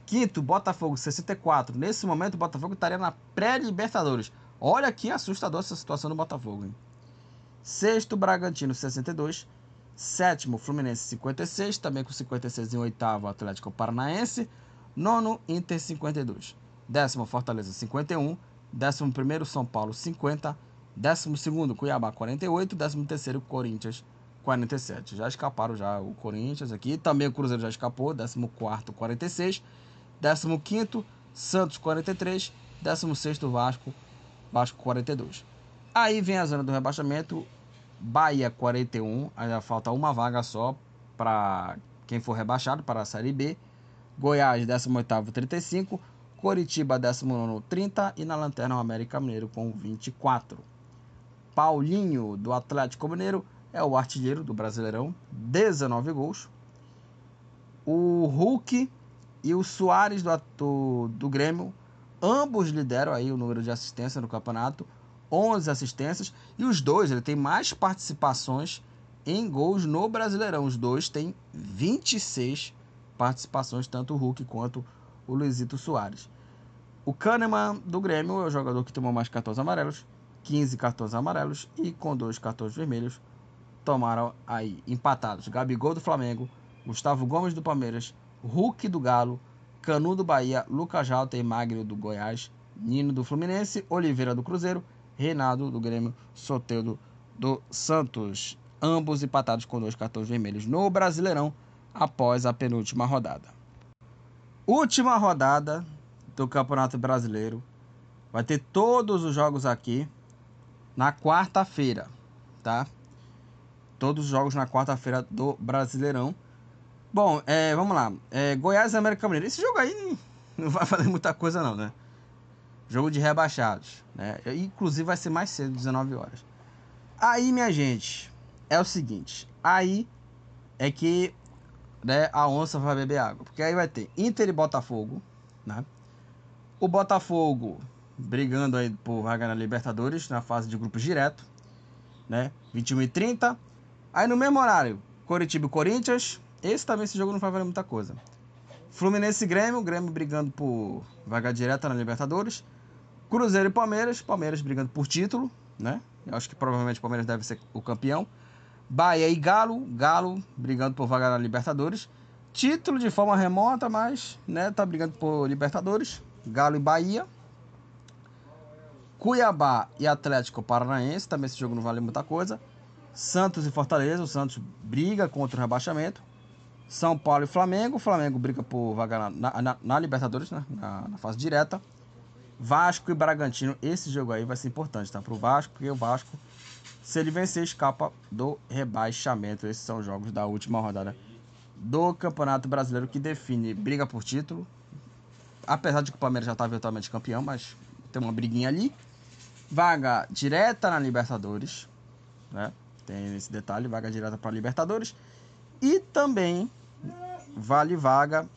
Quinto, Botafogo, 64. Nesse momento, o Botafogo estaria na pré-Libertadores. Olha que assustador essa situação do Botafogo. Hein? Sexto, Bragantino, 62. Sétimo, Fluminense, 56. Também com 56 em oitavo, Atlético Paranaense. Nono, Inter, 52. Décimo, Fortaleza, 51. Décimo primeiro, São Paulo, 50. Décimo segundo, Cuiabá, 48. Décimo terceiro, Corinthians, 47. Já escaparam já o Corinthians aqui. Também o Cruzeiro já escapou. Décimo quarto, 46. Décimo quinto, Santos, 43. Décimo sexto, Vasco, Vasco, 42. Aí vem a zona do rebaixamento. Bahia, 41. Ainda falta uma vaga só para quem for rebaixado para a Série B. Goiás, 18º, 35. Coritiba, 19 30 e na lanterna o América Mineiro com 24. Paulinho, do Atlético Mineiro, é o artilheiro do Brasileirão, 19 gols. O Hulk e o Soares do, do, do Grêmio, ambos lideram aí o número de assistência no campeonato, 11 assistências. E os dois, ele tem mais participações em gols no Brasileirão. Os dois têm 26 participações, tanto o Hulk quanto o Luizito Soares. O Kahneman do Grêmio é o jogador que tomou mais cartões amarelos, 15 cartões amarelos e com dois cartões vermelhos tomaram aí empatados. Gabigol do Flamengo, Gustavo Gomes do Palmeiras, Hulk do Galo, Canu do Bahia, Lucas Jalta e Magno do Goiás, Nino do Fluminense, Oliveira do Cruzeiro, Reinaldo do Grêmio, Soteudo do Santos. Ambos empatados com dois cartões vermelhos no Brasileirão após a penúltima rodada. Última rodada do Campeonato Brasileiro. Vai ter todos os jogos aqui na quarta-feira, tá? Todos os jogos na quarta-feira do Brasileirão. Bom, é, vamos lá. É, Goiás e América Mineiro. Esse jogo aí não vai fazer muita coisa não, né? Jogo de rebaixados, né? Inclusive vai ser mais cedo, 19 horas. Aí, minha gente, é o seguinte. Aí é que né, a onça vai beber água. Porque aí vai ter Inter e Botafogo, né? O Botafogo brigando aí por vaga na Libertadores, na fase de grupos direto, né? 21 e 30. Aí no mesmo horário, Coritiba e Corinthians. Esse também, esse jogo não vai valer muita coisa. Fluminense e Grêmio, Grêmio brigando por vaga direta na Libertadores. Cruzeiro e Palmeiras, Palmeiras brigando por título, né? Eu acho que provavelmente o Palmeiras deve ser o campeão. Bahia e Galo, Galo brigando por vaga na Libertadores. Título de forma remota, mas, né, tá brigando por Libertadores. Galo e Bahia. Cuiabá e Atlético Paranaense, também esse jogo não vale muita coisa. Santos e Fortaleza, o Santos briga contra o rebaixamento. São Paulo e Flamengo, o Flamengo briga por vaga na, na, na Libertadores, né? Na, na, fase direta. Vasco e Bragantino, esse jogo aí vai ser importante, tá? Pro Vasco, porque o Vasco, se ele vencer, escapa do rebaixamento. Esses são os jogos da última rodada do Campeonato Brasileiro que define briga por título, apesar de que o Palmeiras já está virtualmente campeão, mas tem uma briguinha ali. Vaga direta na Libertadores, né? Tem esse detalhe, vaga direta para Libertadores. E também vale vaga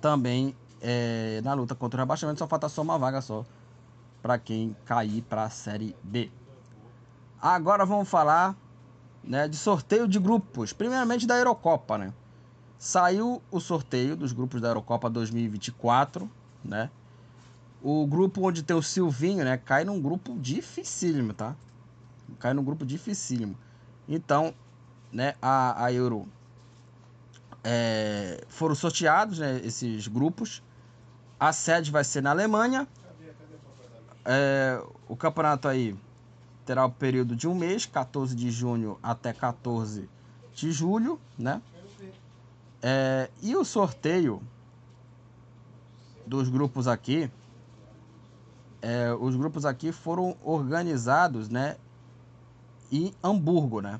também é, na luta contra o rebaixamento. Só falta só uma vaga só para quem cair para a Série B. Agora vamos falar né, de sorteio de grupos. Primeiramente da Eurocopa, né? Saiu o sorteio dos grupos da Eurocopa 2024, né? O grupo onde tem o Silvinho, né? Cai num grupo dificílimo, tá? Cai num grupo dificílimo. Então, né? A, a Euro é, foram sorteados, né? Esses grupos. A sede vai ser na Alemanha. É, o campeonato aí terá o período de um mês, 14 de junho até 14 de julho, né? É, e o sorteio dos grupos aqui, é, os grupos aqui foram organizados, né, em Hamburgo, né?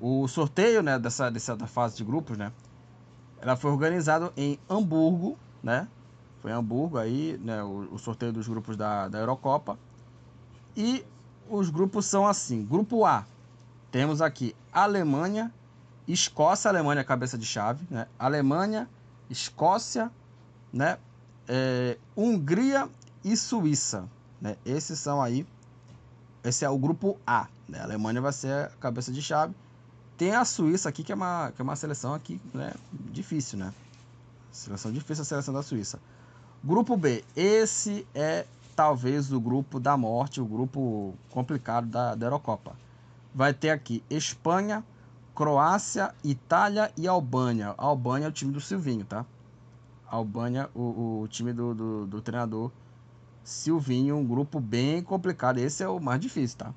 O sorteio, né, dessa, dessa fase de grupos, né, ela foi organizado em Hamburgo, né? Foi em Hamburgo aí, né, o, o sorteio dos grupos da, da Eurocopa. E os grupos são assim: Grupo A, temos aqui Alemanha, Escócia, Alemanha cabeça de chave, né? Alemanha, Escócia, né? É, Hungria e Suíça, né? Esses são aí, esse é o grupo A, né? A Alemanha vai ser a cabeça de chave. Tem a Suíça aqui que é uma, que é uma seleção aqui, né? Difícil, né? Seleção difícil a seleção da Suíça. Grupo B, esse é talvez o grupo da morte, o grupo complicado da, da Eurocopa. Vai ter aqui Espanha, Croácia, Itália e Albânia. A Albânia é o time do Silvinho, tá? A Albânia, o, o time do, do, do, treinador Silvinho, um grupo bem complicado. Esse é o mais difícil, tá?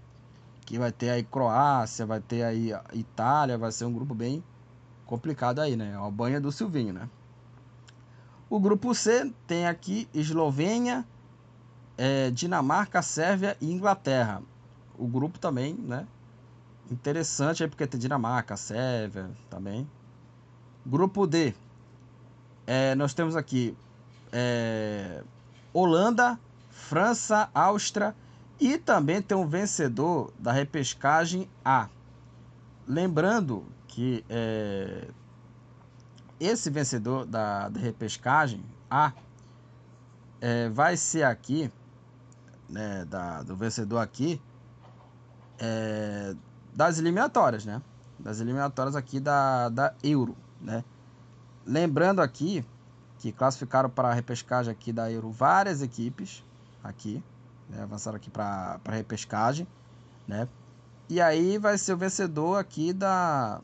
Que vai ter aí Croácia, vai ter aí Itália, vai ser um grupo bem complicado aí, né? A Albânia do Silvinho, né? O grupo C tem aqui Eslovênia, é, Dinamarca, Sérvia e Inglaterra. O grupo também, né? Interessante aí porque tem Dinamarca, Sérvia também. Grupo D. É, nós temos aqui é, Holanda, França, Áustria e também tem um vencedor da repescagem A. Lembrando que é, esse vencedor da, da repescagem A é, vai ser aqui né, da, do vencedor aqui é, das eliminatórias, né? Das eliminatórias aqui da, da Euro, né? Lembrando aqui que classificaram para a repescagem aqui da Euro várias equipes aqui, né? avançaram aqui para a repescagem, né? E aí vai ser o vencedor aqui da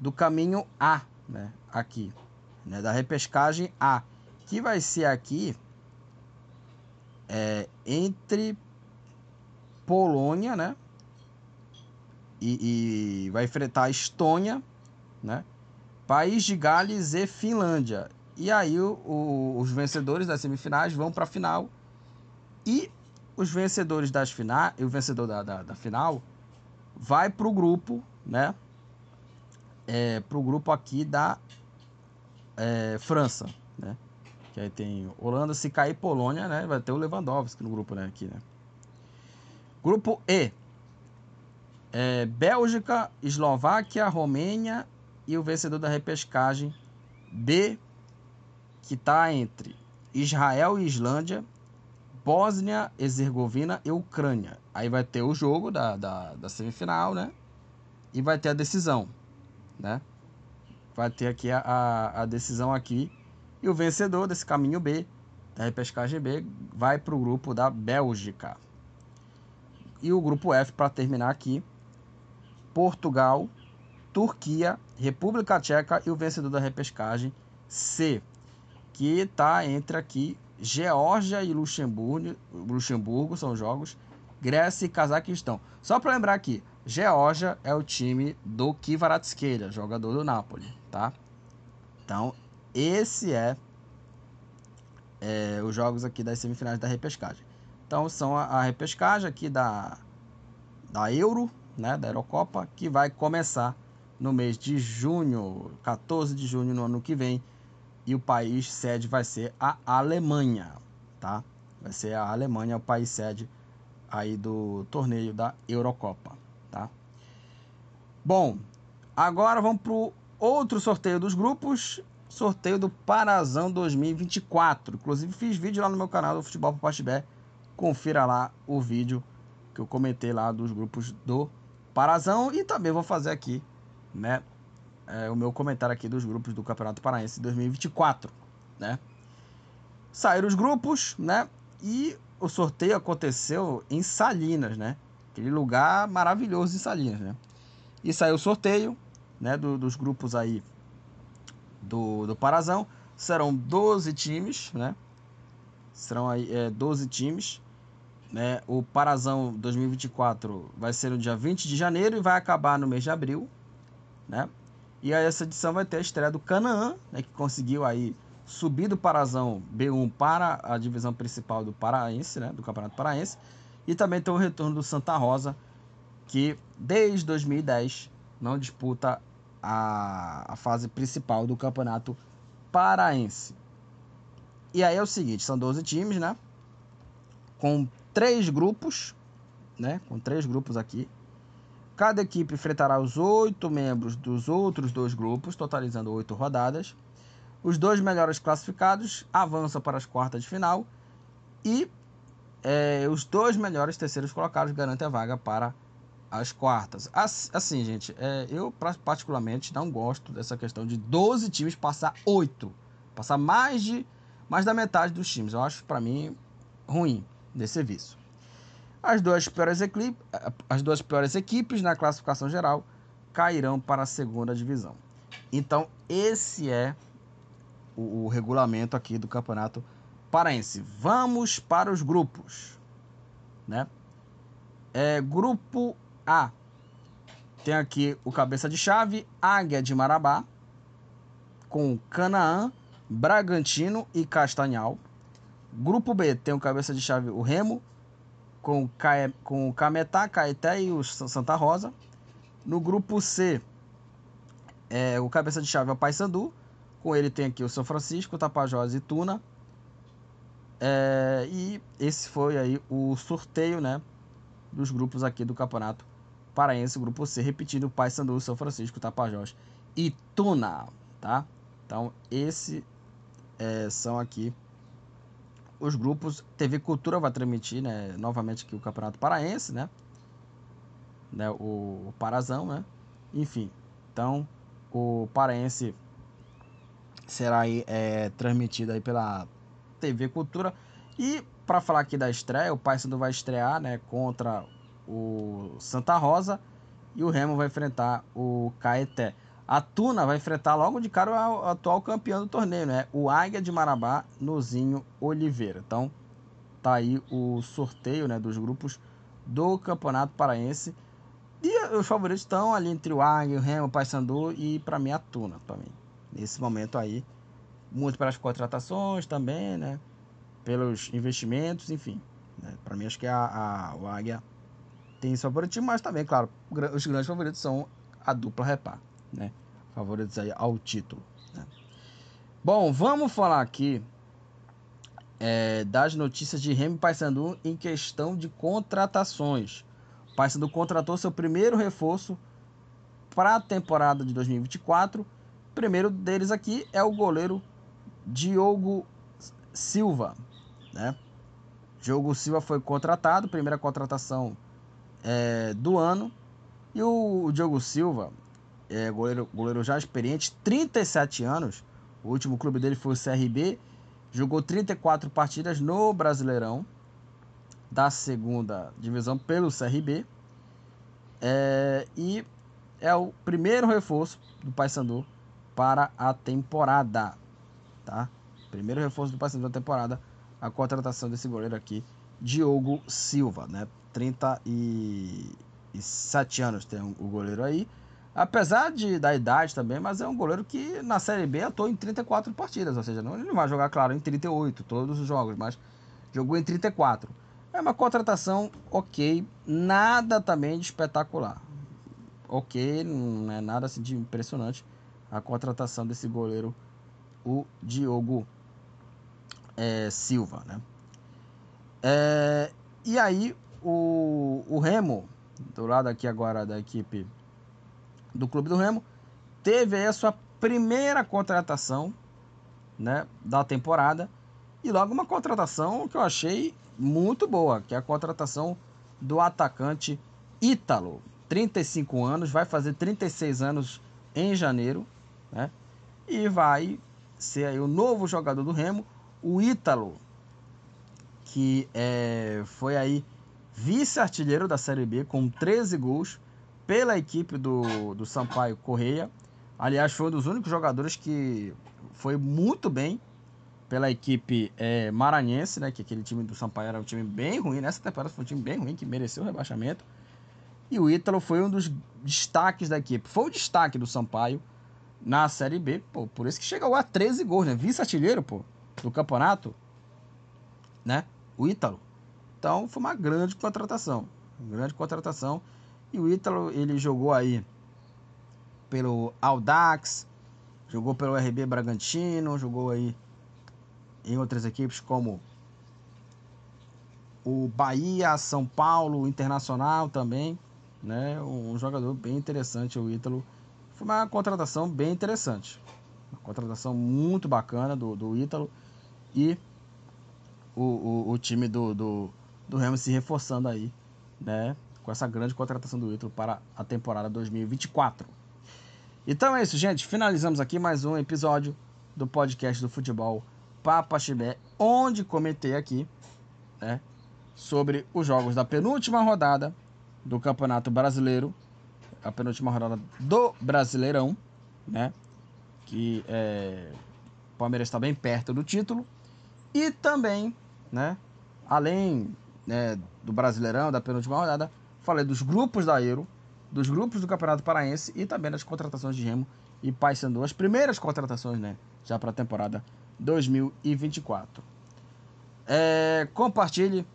do caminho A, né? Aqui, né? Da repescagem A, que vai ser aqui é, entre Polônia, né? E, e, vai enfrentar Estônia, né? País de Gales e Finlândia. E aí o, o, os vencedores das semifinais vão para a final. E os vencedores das finais, o vencedor da, da, da final vai para o grupo, né? É, para o grupo aqui da é, França, né? Que aí tem Holanda, se cair Polônia, né? Vai ter o Lewandowski no grupo, né? Aqui, né? Grupo E. É, Bélgica, Eslováquia, Romênia e o vencedor da repescagem B, que está entre Israel e Islândia, Bósnia, Herzegovina e Ucrânia. Aí vai ter o jogo da, da, da semifinal, né? E vai ter a decisão, né? Vai ter aqui a, a, a decisão aqui e o vencedor desse caminho B, da repescagem B, vai para o grupo da Bélgica. E o grupo F, para terminar aqui, Portugal, Turquia, República Tcheca e o vencedor da repescagem C, que está entre aqui Geórgia e Luxemburgo, Luxemburgo são jogos, Grécia e Cazaquistão. Só para lembrar aqui, Geórgia é o time do Kvaratskhelia, jogador do Napoli, tá? Então, esse é, é, os jogos aqui das semifinais da repescagem. Então são a, a repescagem aqui da, da Euro, né, da Eurocopa, que vai começar no mês de junho, 14 de junho no ano que vem, e o país sede vai ser a Alemanha, tá? Vai ser a Alemanha o país sede aí do torneio da Eurocopa, tá? Bom, agora vamos para o outro sorteio dos grupos sorteio do Parazão 2024. Inclusive fiz vídeo lá no meu canal do Futebol para Pastibé. Confira lá o vídeo que eu comentei lá dos grupos do Parazão e também vou fazer aqui, né, é, o meu comentário aqui dos grupos do Campeonato Paraense 2024, né? Saíram os grupos, né? E o sorteio aconteceu em Salinas, né? Aquele lugar maravilhoso em Salinas, né? E saiu o sorteio, né, do, dos grupos aí do, do Parazão. Serão 12 times, né? Serão aí é, 12 times. Né? O Parazão 2024 vai ser no dia 20 de janeiro e vai acabar no mês de abril. né? E aí essa edição vai ter a estreia do Canaã, né, que conseguiu aí subir do Parazão B1 para a divisão principal do Paraense, né, do Campeonato Paraense, e também tem o retorno do Santa Rosa, que desde 2010 não disputa a, a fase principal do Campeonato Paraense. E aí é o seguinte, são 12 times, né? Com três grupos, né? Com três grupos aqui. Cada equipe enfrentará os oito membros dos outros dois grupos, totalizando oito rodadas. Os dois melhores classificados avançam para as quartas de final e é, os dois melhores terceiros colocados garantem a vaga para as quartas. Assim, gente, é, eu particularmente não gosto dessa questão de 12 times passar 8. Passar mais de mais da metade dos times. Eu acho, para mim, ruim desse serviço. As duas, piores equipes, as duas piores equipes na classificação geral cairão para a segunda divisão. Então, esse é o, o regulamento aqui do Campeonato Paraense. Vamos para os grupos. Né? É, grupo A. Tem aqui o cabeça de chave, Águia de Marabá, com Canaã, Bragantino e Castanhal. Grupo B tem o cabeça de chave o Remo, com, com o Cametá, Caeté e o Santa Rosa. No grupo C, é, o cabeça de chave é o Paysandu. Com ele tem aqui o São Francisco, Tapajós e Tuna. É, e esse foi aí o sorteio né, dos grupos aqui do Campeonato Paraense, grupo C, repetindo Paysandu, São Francisco, Tapajós e Tuna, tá? Então, esse é, são aqui os grupos. TV Cultura vai transmitir, né, novamente aqui o Campeonato Paraense, né? né o, Parazão, né? Enfim, então o Paraense será aí, é, transmitido aí pela TV Cultura. E para falar aqui da estreia, o Paysandu vai estrear, né, contra o Santa Rosa e o Remo vai enfrentar o Caeté. A Tuna vai enfrentar logo de cara o atual campeão do torneio, né? O Águia de Marabá, Nozinho Oliveira. Então, tá aí o sorteio, né, dos grupos do Campeonato Paraense. E os favoritos estão ali entre o Águia, o Remo, o Paysandu e para mim a Tuna também. Nesse momento aí, muito pelas contratações também, né? Pelos investimentos, enfim. Né? Para mim acho que a, a, o Águia tem esse favoritismo, mas também, claro, os grandes favoritos são a dupla Repá né? Favoritos aí ao título. Né? Bom, vamos falar aqui é, das notícias de Remy Paysandu em questão de contratações. Paysandu contratou seu primeiro reforço para a temporada de 2024. O primeiro deles aqui é o goleiro Diogo Silva, né? Diogo Silva foi contratado, primeira contratação é, do ano. E o, o Diogo Silva, é, goleiro, goleiro já experiente, 37 anos. O último clube dele foi o CRB. Jogou 34 partidas no Brasileirão da segunda divisão pelo CRB. É, e é o primeiro reforço do Paysandu para a temporada, tá? Primeiro reforço do Paysandu da temporada, a contratação desse goleiro aqui, Diogo Silva, né? 37 anos tem o goleiro aí. Apesar de, da idade também, mas é um goleiro que na Série B atuou em 34 partidas, ou seja, não, ele não vai jogar, claro, em 38, todos os jogos, mas jogou em 34. É uma contratação ok, nada também de espetacular. Ok, não é nada assim de impressionante a contratação desse goleiro, o Diogo é, Silva, né? É, e aí, o, o Remo, do lado aqui agora da equipe do Clube do Remo, teve aí a sua primeira contratação né, da temporada e logo uma contratação que eu achei muito boa, que é a contratação do atacante Ítalo, 35 anos, vai fazer 36 anos em janeiro, né? E vai ser aí o novo jogador do Remo, o Ítalo, que é, foi aí vice-artilheiro da Série B com 13 gols, pela equipe do, do Sampaio Correia. Aliás, foi um dos únicos jogadores que foi muito bem pela equipe é, maranhense, né? Que aquele time do Sampaio era um time bem ruim. Nessa temporada foi um time bem ruim, que mereceu o rebaixamento. E o Ítalo foi um dos destaques da equipe. Foi o destaque do Sampaio na Série B. Pô, por isso que chegou a 13 gols, né? Vice-artilheiro, pô, do campeonato. Né? O Ítalo. Então foi uma grande contratação. Uma grande contratação. E o Ítalo, ele jogou aí pelo Audax, jogou pelo RB Bragantino, jogou aí em outras equipes como o Bahia, São Paulo, Internacional também, né? Um jogador bem interessante, o Ítalo. Foi uma contratação bem interessante. Uma contratação muito bacana do, do Ítalo. E o, o, o time do, do, do Remo se reforçando aí, né? Com essa grande contratação do Ítalo para a temporada 2024. Então é isso, gente. Finalizamos aqui mais um episódio do podcast do futebol Papa Chibé, onde comentei aqui, né? Sobre os jogos da penúltima rodada do Campeonato Brasileiro, a penúltima rodada do Brasileirão, né? Que é, o Palmeiras está bem perto do título. E também, né? Além né, do Brasileirão, da penúltima rodada, falei dos grupos da Euro, dos grupos do Campeonato Paraense e também das contratações de Remo e Paysandu, as primeiras contratações, né? Já para a temporada 2024. É, compartilhe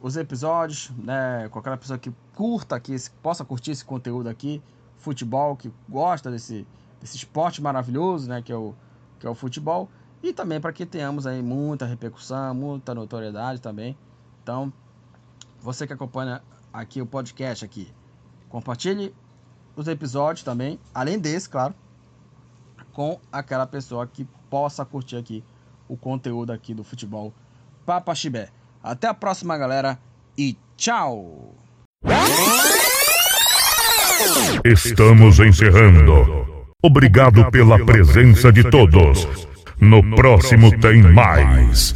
os episódios, né, aquela pessoa que curta que possa curtir esse conteúdo aqui, futebol, que gosta desse, desse esporte maravilhoso, né, que é o, que é o futebol, e também para que tenhamos aí muita repercussão, muita notoriedade também. Então, você que acompanha aqui o podcast aqui, compartilhe os episódios também, além desse, claro, com aquela pessoa que possa curtir aqui o conteúdo aqui do futebol Papa Chibé. Até a próxima, galera, e tchau! Estamos encerrando. Obrigado pela presença de todos. No próximo tem mais.